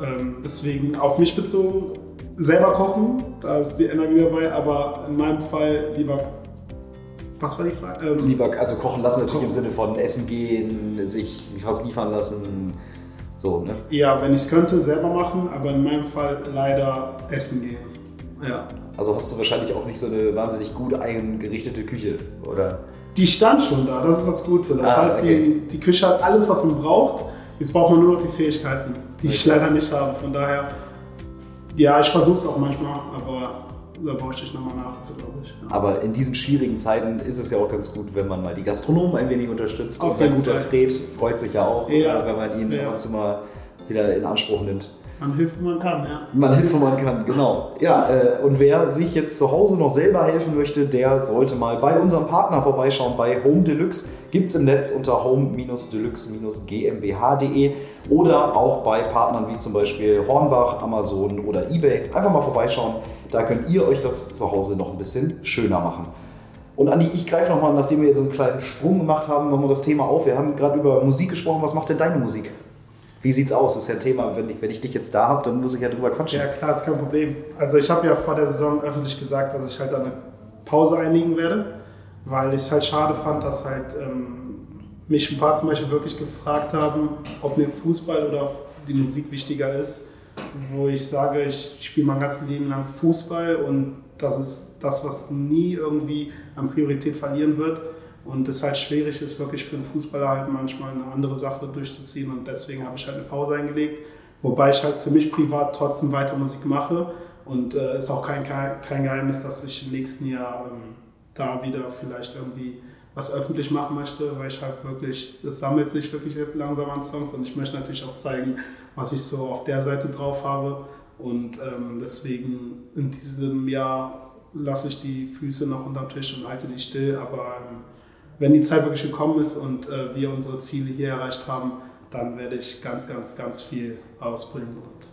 Ähm, deswegen auf mich bezogen, selber kochen, da ist die Energie dabei, aber in meinem Fall lieber. Was war die Frage? Ähm, Lieber, also kochen lassen natürlich Kochen. im Sinne von essen gehen, sich was liefern lassen, so, ne? Ja, wenn ich könnte, selber machen, aber in meinem Fall leider essen gehen. Ja. Also hast du wahrscheinlich auch nicht so eine wahnsinnig gut eingerichtete Küche, oder? Die stand schon da, das ist das Gute. Das Ah, heißt, okay. die, die Küche hat alles, was man braucht. Jetzt braucht man nur noch die Fähigkeiten, die ich Okay. leider nicht habe. Von daher, ja, ich versuche es auch manchmal, aber da bräuchte ich nochmal Nachhilfe, glaube ich. Ja. Aber in diesen schwierigen Zeiten ist es ja auch ganz gut, wenn man mal die Gastronomen ein wenig unterstützt. Auf jeden guter Fall. Fred freut sich ja auch, Ja. äh, wenn man ihn Ja. ab und zu mal wieder in Anspruch nimmt. Man hilft, wo man kann, ja. Man hilft, wo man kann, genau. Ja, äh, und wer sich jetzt zu Hause noch selber helfen möchte, der sollte mal bei unserem Partner vorbeischauen. Bei Home Deluxe gibt es im Netz unter home-deluxe-gmbh.de oder auch bei Partnern wie zum Beispiel Hornbach, Amazon oder eBay. Einfach mal vorbeischauen. Da könnt ihr euch das zu Hause noch ein bisschen schöner machen. Und Andi, ich greife nochmal, nachdem wir jetzt so einen kleinen Sprung gemacht haben, nochmal das Thema auf. Wir haben gerade über Musik gesprochen. Was macht denn deine Musik? Wie sieht's aus? Das ist ja ein Thema, wenn ich, wenn ich dich jetzt da habe, dann muss ich ja drüber quatschen. Ja, klar, ist kein Problem. Also ich habe ja vor der Saison öffentlich gesagt, dass ich halt eine Pause einlegen werde, weil ich es halt schade fand, dass halt ähm, mich ein paar zum Beispiel wirklich gefragt haben, ob mir Fußball oder die Musik wichtiger ist, wo ich sage, ich spiele mein ganzes Leben lang Fußball und das ist das, was nie irgendwie an Priorität verlieren wird. Und es halt schwierig ist, wirklich für einen Fußballer halt manchmal eine andere Sache durchzuziehen. Und deswegen habe ich halt eine Pause eingelegt. Wobei ich halt für mich privat trotzdem weiter Musik mache. Und äh, ist auch kein, kein Geheimnis, dass ich im nächsten Jahr ähm, da wieder vielleicht irgendwie was öffentlich machen möchte, weil ich halt wirklich, das sammelt sich wirklich jetzt langsam an Songs und ich möchte natürlich auch zeigen, was ich so auf der Seite drauf habe. Und ähm, deswegen in diesem Jahr lasse ich die Füße noch unterm Tisch und halte die still. Aber ähm, wenn die Zeit wirklich gekommen ist und äh, wir unsere Ziele hier erreicht haben, dann werde ich ganz, ganz, ganz viel ausbringen und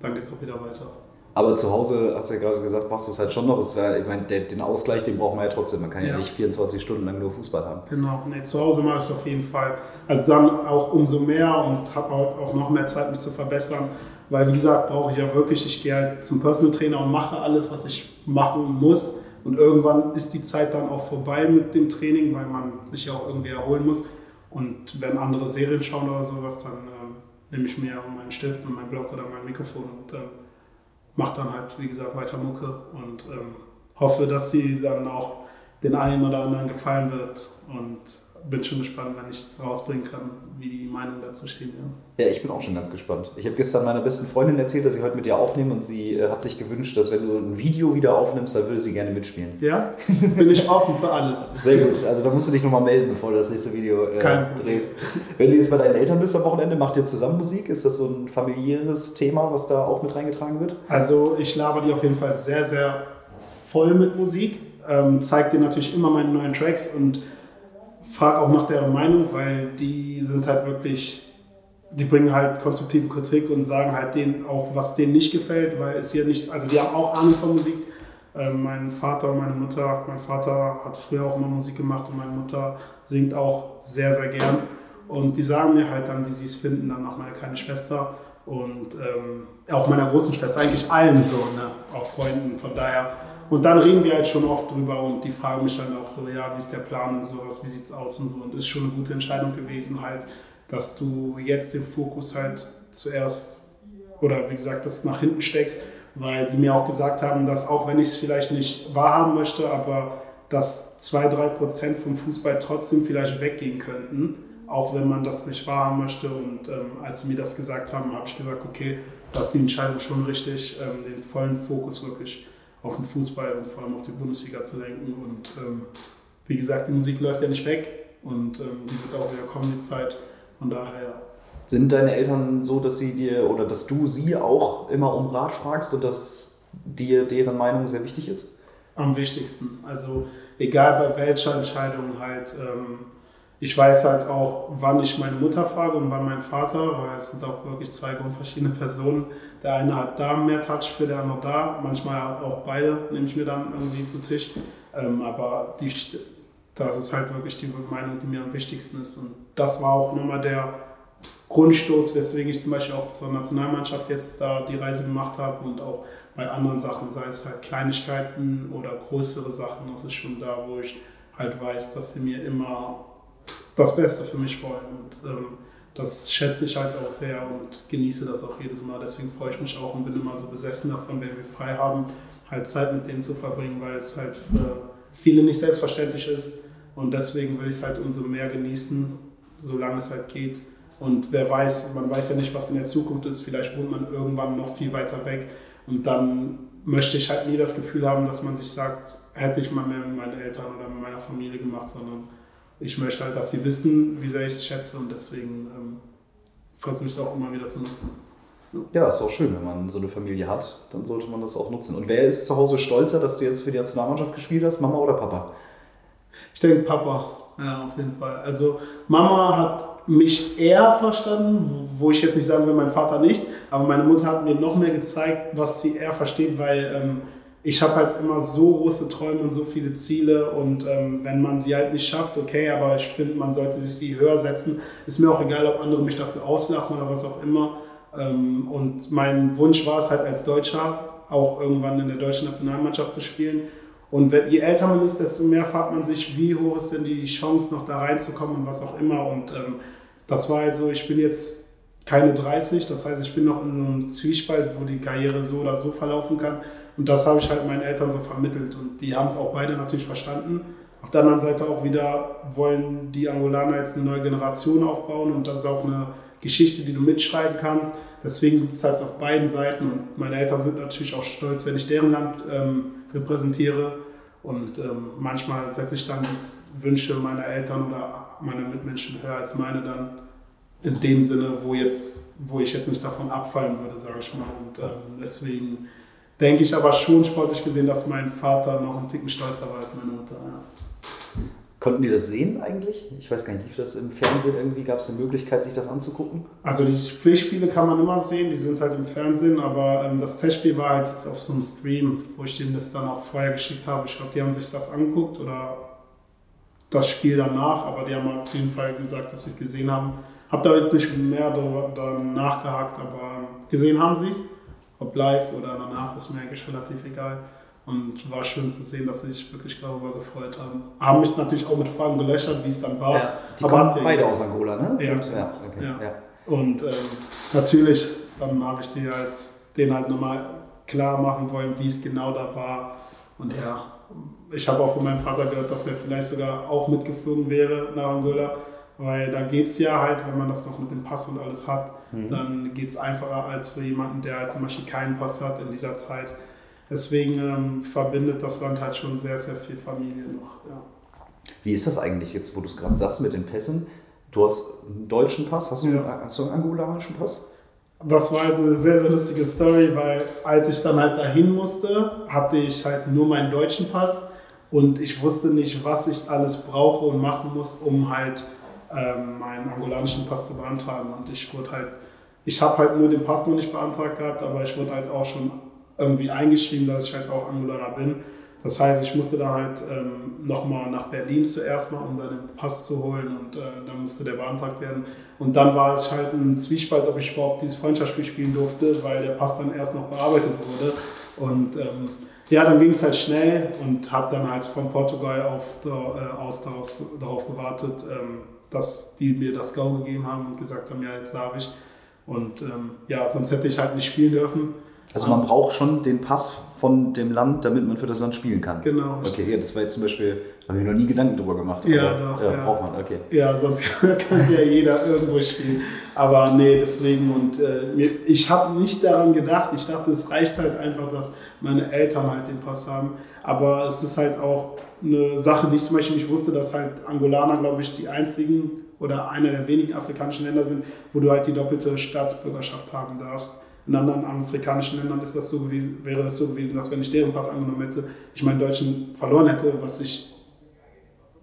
dann geht es auch wieder weiter. Aber zu Hause, hast du ja gerade gesagt, machst du es halt schon noch. Es wär, ich meine, den Ausgleich, den braucht man ja trotzdem. Man kann ja, Ja. nicht 24 Stunden lang nur Fußball haben. Genau, nee, zu Hause mache ich es auf jeden Fall. Also dann auch umso mehr und habe halt auch noch mehr Zeit, mich zu verbessern. Weil, wie gesagt, brauche ich ja wirklich, ich gehe halt zum Personal Trainer und mache alles, was ich machen muss. Und irgendwann ist die Zeit dann auch vorbei mit dem Training, weil man sich ja auch irgendwie erholen muss. Und wenn andere Serien schauen oder sowas, dann ähm, nehme ich mir meinen Stift und meinen Block oder mein Mikrofon und ähm, mache dann halt, wie gesagt, weiter Mucke und ähm, hoffe, dass sie dann auch den einen oder anderen gefallen wird. Und bin schon gespannt, wenn ich es rausbringen kann, wie die Meinungen dazu stehen werden. Ja, ich bin auch schon ganz gespannt. Ich habe gestern meiner besten Freundin erzählt, dass ich heute mit dir aufnehme und sie äh, hat sich gewünscht, dass wenn du ein Video wieder aufnimmst, dann würde sie gerne mitspielen. Ja, bin ich offen für alles. Sehr gut. Also da musst du dich nochmal melden, bevor du das nächste Video äh, drehst. Wenn du jetzt bei deinen Eltern bist am Wochenende, macht ihr zusammen Musik? Ist das so ein familiäres Thema, was da auch mit reingetragen wird? Also ich laber die auf jeden Fall sehr, sehr voll mit Musik. Ähm, zeig dir natürlich immer meine neuen Tracks und frage auch nach deren Meinung, weil die sind halt wirklich, die bringen halt konstruktive Kritik und sagen halt denen auch, was denen nicht gefällt, weil es hier nicht, also die haben auch Ahnung von Musik. Ähm, mein Vater und meine Mutter, mein Vater hat früher auch immer Musik gemacht und meine Mutter singt auch sehr, sehr gern. Und die sagen mir halt dann, wie sie es finden, dann auch meine kleine Schwester und ähm, auch meiner großen Schwester, eigentlich allen so, ne? auch Freunden. Von daher und dann reden wir halt schon oft drüber und die fragen mich dann auch so, ja, wie ist der Plan und sowas, wie sieht's aus und so. Und ist schon eine gute Entscheidung gewesen halt, dass du jetzt den Fokus halt zuerst oder wie gesagt, das nach hinten steckst, weil sie mir auch gesagt haben, dass auch wenn ich es vielleicht nicht wahrhaben möchte, aber dass zwei, drei Prozent vom Fußball trotzdem vielleicht weggehen könnten, auch wenn man das nicht wahrhaben möchte. Und ähm, als sie mir das gesagt haben, habe ich gesagt, okay, das ist die Entscheidung schon richtig, ähm, den vollen Fokus wirklich auf den Fußball und vor allem auf die Bundesliga zu lenken. Und ähm, wie gesagt, die Musik läuft ja nicht weg und ähm, die wird auch wieder kommen, die Zeit. Von daher. Sind deine Eltern so, dass sie dir oder dass du sie auch immer um Rat fragst und dass dir deren Meinung sehr wichtig ist? Am wichtigsten. Also egal bei welcher Entscheidung halt. Ähm, ich weiß halt auch, wann ich meine Mutter frage und wann mein Vater, weil es sind auch wirklich zwei grundverschiedene Personen. Der eine hat da mehr Touch für, der andere da. Manchmal auch beide, nehme ich mir dann irgendwie zu Tisch. Ähm, aber die, das ist halt wirklich die Meinung, die mir am wichtigsten ist. Und das war auch nochmal der Grundstoß, weswegen ich zum Beispiel auch zur Nationalmannschaft jetzt da die Reise gemacht habe und auch bei anderen Sachen, sei es halt Kleinigkeiten oder größere Sachen, das ist schon da, wo ich halt weiß, dass sie mir immer das Beste für mich wollen. Und ähm, das schätze ich halt auch sehr und genieße das auch jedes Mal. Deswegen freue ich mich auch und bin immer so besessen davon, wenn wir frei haben, halt Zeit mit denen zu verbringen, weil es halt für viele nicht selbstverständlich ist. Und deswegen will ich es halt umso mehr genießen, solange es halt geht. Und wer weiß, man weiß ja nicht, was in der Zukunft ist. Vielleicht wohnt man irgendwann noch viel weiter weg. Und dann möchte ich halt nie das Gefühl haben, dass man sich sagt, hätte ich mal mehr mit meinen Eltern oder mit meiner Familie gemacht, sondern ich möchte halt, dass sie wissen, wie sehr ich es schätze und deswegen ähm, versuche ich es auch immer wieder zu nutzen. Ja, ist auch schön, wenn man so eine Familie hat, dann sollte man das auch nutzen. Und wer ist zu Hause stolzer, dass du jetzt für die Nationalmannschaft gespielt hast, Mama oder Papa? Ich denke Papa, ja, auf jeden Fall. Also Mama hat mich eher verstanden, wo ich jetzt nicht sagen will, mein Vater nicht, aber meine Mutter hat mir noch mehr gezeigt, was sie eher versteht, weil ähm, ich habe halt immer so große Träume und so viele Ziele und ähm, wenn man sie halt nicht schafft, okay, aber ich finde, man sollte sich die höher setzen. Ist mir auch egal, ob andere mich dafür auslachen oder was auch immer. Ähm, und mein Wunsch war es halt als Deutscher auch irgendwann in der deutschen Nationalmannschaft zu spielen. Und wenn, je älter man ist, desto mehr fragt man sich, wie hoch ist denn die Chance, noch da reinzukommen und was auch immer. Und ähm, das war halt so, ich bin jetzt keine 30, das heißt, ich bin noch in einem Zwiespalt, wo die Karriere so oder so verlaufen kann. Und das habe ich halt meinen Eltern so vermittelt. Und die haben es auch beide natürlich verstanden. Auf der anderen Seite auch wieder wollen die Angolaner jetzt eine neue Generation aufbauen. Und das ist auch eine Geschichte, die du mitschreiben kannst. Deswegen gibt es halt auf beiden Seiten. Und meine Eltern sind natürlich auch stolz, wenn ich deren Land ähm, repräsentiere. Und ähm, manchmal setze ich dann Wünsche meiner Eltern oder meiner Mitmenschen höher als meine dann. In dem Sinne, wo, jetzt, wo ich jetzt nicht davon abfallen würde, sage ich mal. Und ähm, deswegen denke ich aber schon sportlich gesehen, dass mein Vater noch einen Ticken stolzer war als meine Mutter. Ja. Konnten die das sehen eigentlich? Ich weiß gar nicht, lief das im Fernsehen irgendwie? Gab es eine Möglichkeit, sich das anzugucken? Also die Pflichtspiele kann man immer sehen, die sind halt im Fernsehen, aber ähm, das Testspiel war halt jetzt auf so einem Stream, wo ich denen das dann auch vorher geschickt habe. Ich glaube, die haben sich das angeguckt oder das Spiel danach, aber die haben auf jeden Fall gesagt, dass sie es gesehen haben. Hab da jetzt nicht mehr darüber, nachgehakt, aber gesehen haben sie es ob live oder danach, ist mir eigentlich relativ egal. Und war schön zu sehen, dass sie sich wirklich darüber gefreut haben. Haben mich natürlich auch mit Fragen gelöchert, wie es dann war. Ja, die Aber kommen beide aus Angola, ne? Ja. ja, okay. ja. Und ähm, natürlich, dann habe ich die halt, denen halt nochmal klar machen wollen, wie es genau da war. Und ja, ich habe auch von meinem Vater gehört, dass er vielleicht sogar auch mitgeflogen wäre nach Angola. Weil da geht es ja halt, wenn man das noch mit dem Pass und alles hat, mhm. dann geht es einfacher als für jemanden, der halt zum Beispiel keinen Pass hat in dieser Zeit. Deswegen ähm, verbindet das Land halt schon sehr, sehr viel Familie noch. Ja. Wie ist das eigentlich jetzt, wo du es gerade sagst mit den Pässen? Du hast einen deutschen Pass, hast du, ja. hast du einen angolanischen Pass? Das war halt eine sehr, sehr lustige Story, weil als ich dann halt dahin musste, hatte ich halt nur meinen deutschen Pass und ich wusste nicht, was ich alles brauche und machen muss, um halt ähm, meinen angolanischen Pass zu beantragen. Und ich wurde halt, ich habe halt nur den Pass noch nicht beantragt gehabt, aber ich wurde halt auch schon irgendwie eingeschrieben, dass ich halt auch Angolaner bin. Das heißt, ich musste dann halt ähm, nochmal nach Berlin zuerst mal, um dann den Pass zu holen und äh, dann musste der beantragt werden. Und dann war es halt ein Zwiespalt, ob ich überhaupt dieses Freundschaftsspiel spielen durfte, weil der Pass dann erst noch bearbeitet wurde. Und ähm, ja, dann ging es halt schnell und habe dann halt von Portugal auf äh, aus darauf, darauf gewartet, ähm, dass die mir das Go gegeben haben und gesagt haben, ja, jetzt darf ich. Und ähm, ja, sonst hätte ich halt nicht spielen dürfen. Also man braucht schon den Pass von dem Land, damit man für das Land spielen kann. Genau. Okay, ja, das war jetzt zum Beispiel, habe ich noch nie Gedanken drüber gemacht. Ja, doch. Ja, ja, braucht man, okay. Ja, sonst kann, ja jeder irgendwo spielen. Aber nee, deswegen und äh, ich habe nicht daran gedacht. Ich dachte, es reicht halt einfach, dass meine Eltern halt den Pass haben. Aber es ist halt auch eine Sache, die ich zum Beispiel nicht wusste, dass halt Angolaner, glaube ich, die einzigen oder einer der wenigen afrikanischen Länder sind, wo du halt die doppelte Staatsbürgerschaft haben darfst. In anderen afrikanischen Ländern ist das so gewesen, wäre das so gewesen, dass wenn ich deren Pass angenommen hätte, ich meinen Deutschen verloren hätte, was, ich,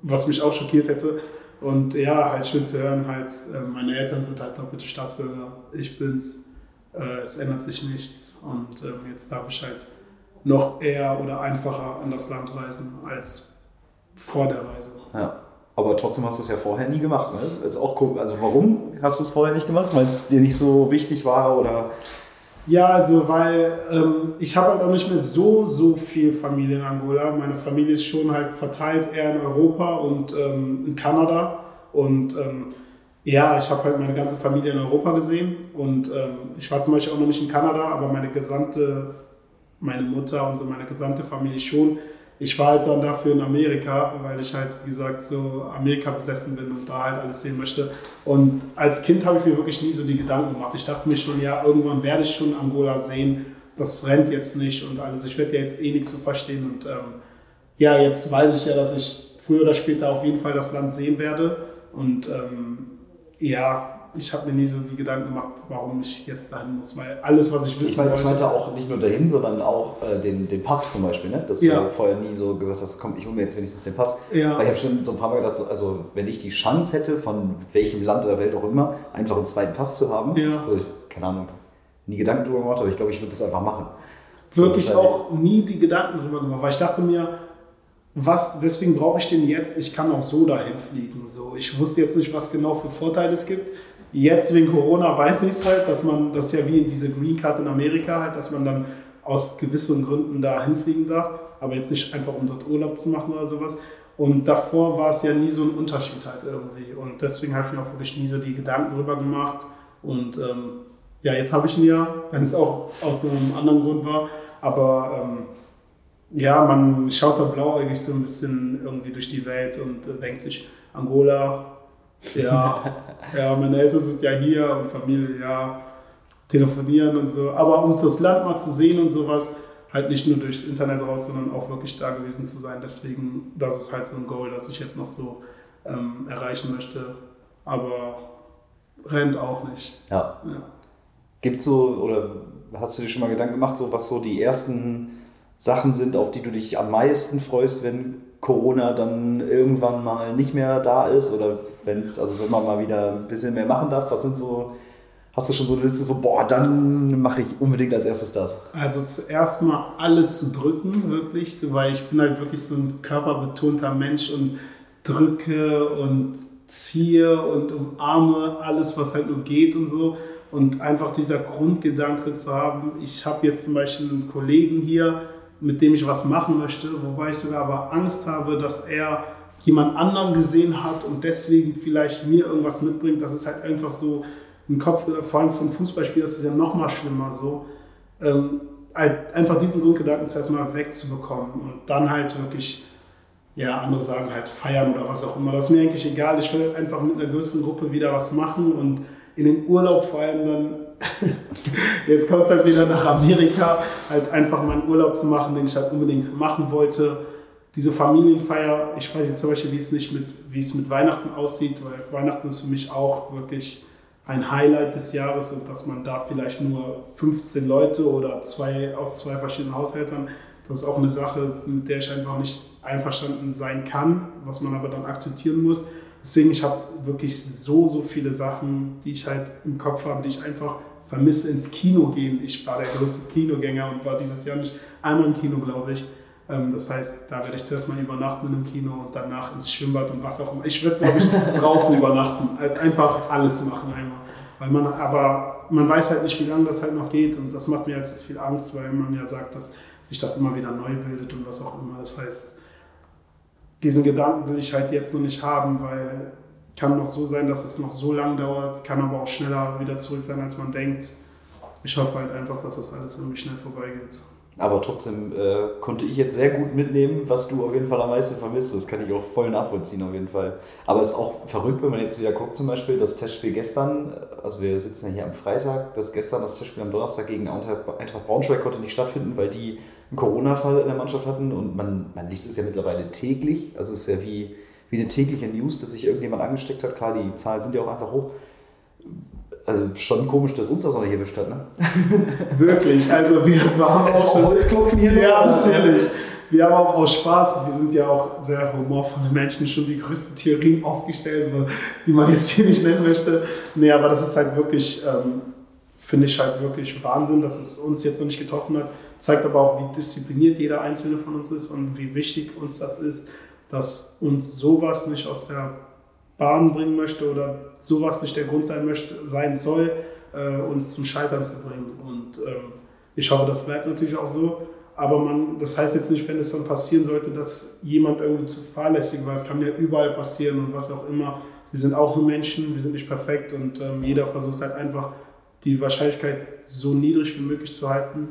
was mich auch schockiert hätte. Und ja, halt schön zu hören, halt, äh, meine Eltern sind halt doppelte Staatsbürger, ich bin's, äh, es ändert sich nichts und ähm, jetzt darf ich halt noch eher oder einfacher an das Land reisen als vor der Reise. Ja. Aber trotzdem hast du es ja vorher nie gemacht. Ne? ist auch cool. Also warum hast du es vorher nicht gemacht? Weil es dir nicht so wichtig war oder? Ja, also weil ähm, ich habe halt auch nicht mehr so, so viel Familie in Angola. Meine Familie ist schon halt verteilt eher in Europa und ähm, in Kanada. Und ähm, ja, ich habe halt meine ganze Familie in Europa gesehen. Und ähm, ich war zum Beispiel auch noch nicht in Kanada, aber meine gesamte, meine Mutter und so meine gesamte Familie schon ich war halt dann dafür in Amerika, weil ich halt, wie gesagt, so Amerika besessen bin und da halt alles sehen möchte. Und als Kind habe ich mir wirklich nie so die Gedanken gemacht. Ich dachte mir schon, ja, irgendwann werde ich schon Angola sehen. Das rennt jetzt nicht und alles. Ich werde ja jetzt eh nichts zu verstehen. Und ähm, ja, jetzt weiß ich ja, dass ich früher oder später auf jeden Fall das Land sehen werde. Und ähm, ja, ich habe mir nie so die Gedanken gemacht, warum ich jetzt dahin muss, weil alles, was ich wissen ich meine, wollte... Ich meinte auch nicht nur dahin, sondern auch äh, den, den Pass zum Beispiel, ne? dass ja. du vorher nie so gesagt hast, komm, ich hole mir jetzt wenigstens den Pass. Ja. Weil ich habe schon so ein paar Mal gedacht, also wenn ich die Chance hätte, von welchem Land oder Welt auch immer, einfach einen zweiten Pass zu haben, ja. also ich, keine Ahnung, nie Gedanken darüber gemacht, aber ich glaube, ich würde das einfach machen. Wirklich so, auch nie die Gedanken darüber gemacht, weil ich dachte mir, was, weswegen brauche ich den jetzt? Ich kann auch so dahin fliegen. So, ich wusste jetzt nicht, was genau für Vorteile es gibt. Jetzt wegen Corona weiß ich es halt, dass man, das ist ja wie in diese Green Card in Amerika halt, dass man dann aus gewissen Gründen da hinfliegen darf, aber jetzt nicht einfach um dort Urlaub zu machen oder sowas. Und davor war es ja nie so ein Unterschied halt irgendwie. Und deswegen habe ich mir auch wirklich nie so die Gedanken drüber gemacht. Und ähm, ja, jetzt habe ich ihn ja, wenn es auch aus einem anderen Grund war. Aber ähm, ja, man schaut da blauäugig so ein bisschen irgendwie durch die Welt und äh, denkt sich, Angola, ja, ja, meine Eltern sind ja hier und Familie, ja, telefonieren und so. Aber um das Land mal zu sehen und sowas, halt nicht nur durchs Internet raus, sondern auch wirklich da gewesen zu sein. Deswegen, das ist halt so ein Goal, das ich jetzt noch so ähm, erreichen möchte. Aber rennt auch nicht. Ja. ja. Gibt so, oder hast du dir schon mal Gedanken gemacht, so was so die ersten Sachen sind, auf die du dich am meisten freust, wenn Corona dann irgendwann mal nicht mehr da ist oder wenn es, also wenn man mal wieder ein bisschen mehr machen darf, was sind so, hast du schon so eine Liste, so, boah, dann mache ich unbedingt als erstes das? Also zuerst mal alle zu drücken, wirklich, weil ich bin halt wirklich so ein körperbetonter Mensch und drücke und ziehe und umarme alles, was halt nur geht und so. Und einfach dieser Grundgedanke zu haben, ich habe jetzt zum Beispiel einen Kollegen hier, mit dem ich was machen möchte, wobei ich sogar aber Angst habe, dass er jemand anderen gesehen hat und deswegen vielleicht mir irgendwas mitbringt. Das ist halt einfach so ein Kopf, vor allem von Fußballspielern ist es ja noch mal schlimmer so. Ähm, halt einfach diesen Grundgedanken zuerst mal wegzubekommen und dann halt wirklich ja, andere sagen halt feiern oder was auch immer. Das ist mir eigentlich egal. Ich will einfach mit einer größeren Gruppe wieder was machen und in den Urlaub vor dann, jetzt kommt es halt wieder nach Amerika, halt einfach mal einen Urlaub zu machen, den ich halt unbedingt machen wollte. Diese Familienfeier, ich weiß jetzt zum Beispiel, wie es nicht mit, wie es mit Weihnachten aussieht, weil Weihnachten ist für mich auch wirklich ein Highlight des Jahres und dass man da vielleicht nur 15 Leute oder zwei aus zwei verschiedenen Haushältern, das ist auch eine Sache, mit der ich einfach nicht einverstanden sein kann, was man aber dann akzeptieren muss. Deswegen, ich habe wirklich so, so viele Sachen, die ich halt im Kopf habe, die ich einfach vermisse ins Kino gehen. Ich war der größte Kinogänger und war dieses Jahr nicht einmal im Kino, glaube ich. Ähm, das heißt, da werde ich zuerst mal übernachten in einem Kino und danach ins Schwimmbad und was auch immer. Ich werde, glaube ich, draußen übernachten. Halt einfach alles machen einmal. Weil man, aber man weiß halt nicht, wie lange das halt noch geht und das macht mir halt so viel Angst, weil man ja sagt, dass sich das immer wieder neu bildet und was auch immer. Das heißt, diesen Gedanken will ich halt jetzt noch nicht haben, weil kann noch so sein, dass es noch so lang dauert, kann aber auch schneller wieder zurück sein, als man denkt. Ich hoffe halt einfach, dass das alles irgendwie schnell vorbeigeht. Aber trotzdem äh, konnte ich jetzt sehr gut mitnehmen, was du auf jeden Fall am meisten vermisst. Das kann ich auch voll nachvollziehen auf jeden Fall. Aber es ist auch verrückt, wenn man jetzt wieder guckt, zum Beispiel das Testspiel gestern, also wir sitzen ja hier am Freitag, das gestern das Testspiel am Donnerstag gegen Eintracht Braunschweig konnte nicht stattfinden, weil die einen Corona-Fall in der Mannschaft hatten und man, man liest es ja mittlerweile täglich. Also es ist ja wie, wie eine tägliche News, dass sich irgendjemand angesteckt hat. Klar, die Zahlen sind ja auch einfach hoch also schon komisch, dass uns das noch nicht erwischt hat, ne? Wirklich, also wir haben auch schon... Holzklopfen hier. Ja, natürlich. Wir haben auch aus Spaß, wir sind ja auch sehr humorvolle Menschen, schon die größten Theorien aufgestellt, die man jetzt hier nicht nennen möchte. Nee, aber das ist halt wirklich, ähm, finde ich halt wirklich Wahnsinn, dass es uns jetzt noch nicht getroffen hat. Zeigt aber auch, wie diszipliniert jeder Einzelne von uns ist und wie wichtig uns das ist, dass uns sowas nicht aus der Bahn bringen möchte oder sowas nicht der Grund sein möchte, sein soll, äh, uns zum Scheitern zu bringen. Und ähm, ich hoffe, das bleibt natürlich auch so. Aber man, das heißt jetzt nicht, wenn es dann passieren sollte, dass jemand irgendwie zu fahrlässig war. Es kann ja überall passieren und was auch immer. Wir sind auch nur Menschen, wir sind nicht perfekt und ähm, jeder versucht halt einfach die Wahrscheinlichkeit so niedrig wie möglich zu halten,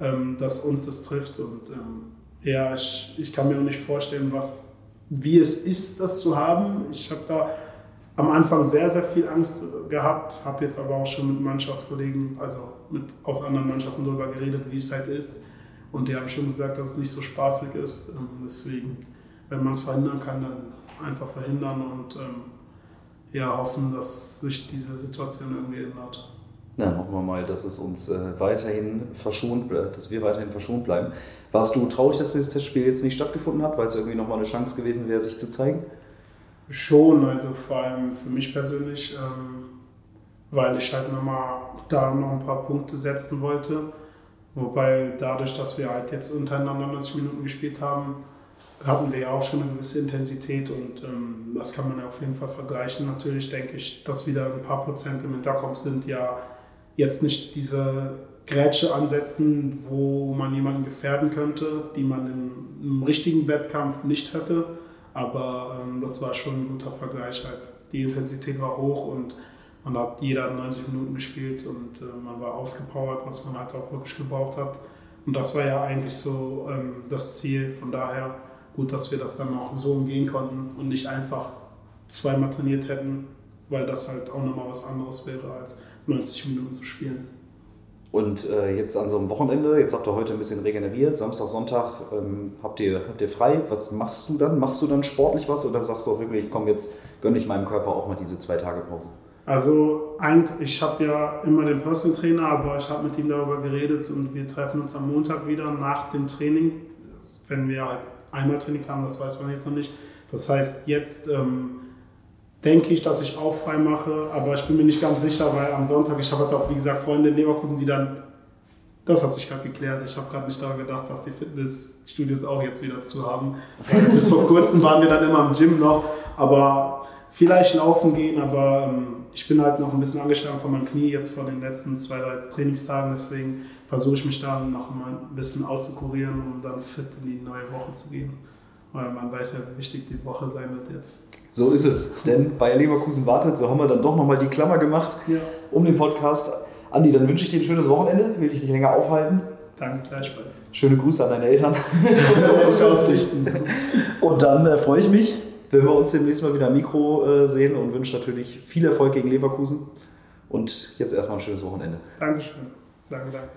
ähm, dass uns das trifft. Und ähm, ja, ich, ich kann mir auch nicht vorstellen, was wie es ist, das zu haben. Ich habe da am Anfang sehr, sehr viel Angst gehabt, habe jetzt aber auch schon mit Mannschaftskollegen, also mit, aus anderen Mannschaften darüber geredet, wie es halt ist. Und die haben schon gesagt, dass es nicht so spaßig ist. Ähm, deswegen, wenn man es verhindern kann, dann einfach verhindern und ähm, ja, hoffen, dass sich diese Situation irgendwie ändert. Na, hoffen wir mal, dass es uns äh, weiterhin verschont, dass wir weiterhin verschont bleiben. Warst du traurig, dass das Testspiel jetzt nicht stattgefunden hat, weil es irgendwie nochmal eine Chance gewesen wäre, sich zu zeigen? Schon, also vor allem für mich persönlich, ähm, weil ich halt nochmal da noch ein paar Punkte setzen wollte. Wobei dadurch, dass wir halt jetzt untereinander 90 Minuten gespielt haben, hatten wir ja auch schon eine gewisse Intensität und ähm, das kann man ja auf jeden Fall vergleichen. Natürlich denke ich, dass wieder ein paar Prozent im Hinterkopf sind, ja, jetzt nicht diese Grätsche ansetzen, wo man jemanden gefährden könnte, die man in einem richtigen Wettkampf nicht hätte. Aber ähm, das war schon ein guter Vergleich. Halt. Die Intensität war hoch und man hat jeder 90 Minuten gespielt und äh, man war ausgepowert, was man halt auch wirklich gebraucht hat. Und das war ja eigentlich so ähm, das Ziel. Von daher gut, dass wir das dann auch so umgehen konnten und nicht einfach zweimal trainiert hätten, weil das halt auch nochmal was anderes wäre als 90 Minuten zu spielen. Und äh, jetzt an so einem Wochenende, jetzt habt ihr heute ein bisschen regeneriert, Samstag, Sonntag ähm, habt, ihr, habt ihr frei. Was machst du dann? Machst du dann sportlich was oder sagst du auch wirklich, komm, jetzt gönne ich meinem Körper auch mal diese zwei Tage Pause? Also ich habe ja immer den Personal Trainer, aber ich habe mit ihm darüber geredet und wir treffen uns am Montag wieder nach dem Training. Wenn wir halt einmal Training haben, das weiß man jetzt noch nicht. Das heißt, jetzt ähm, denke ich, dass ich auch frei mache, aber ich bin mir nicht ganz sicher, weil am Sonntag, ich habe halt auch, wie gesagt, Freunde in Leverkusen, die dann, das hat sich gerade geklärt, ich habe gerade nicht daran gedacht, dass die Fitnessstudios auch jetzt wieder zu haben. Bis vor kurzem waren wir dann immer im Gym noch, aber vielleicht laufen gehen, aber ähm, ich bin halt noch ein bisschen angeschlagen von meinem Knie jetzt von den letzten zwei, drei Trainingstagen, deswegen versuche ich mich da noch mal ein bisschen auszukurieren, um dann fit in die neue Woche zu gehen. Weil man weiß ja, wie wichtig die Woche sein wird jetzt. So ist es. Denn Bayer Leverkusen wartet, so haben wir dann doch nochmal die Klammer gemacht ja. um den Podcast. Andi, dann wünsche ich dir ein schönes Wochenende. Will dich nicht länger aufhalten. Danke gleichfalls. Schöne Grüße an deine Eltern. Und dann äh, freue ich mich, wenn wir uns demnächst mal wieder am Mikro äh, sehen und wünsche natürlich viel Erfolg gegen Leverkusen. Und jetzt erstmal ein schönes Wochenende. Dankeschön. Danke, danke.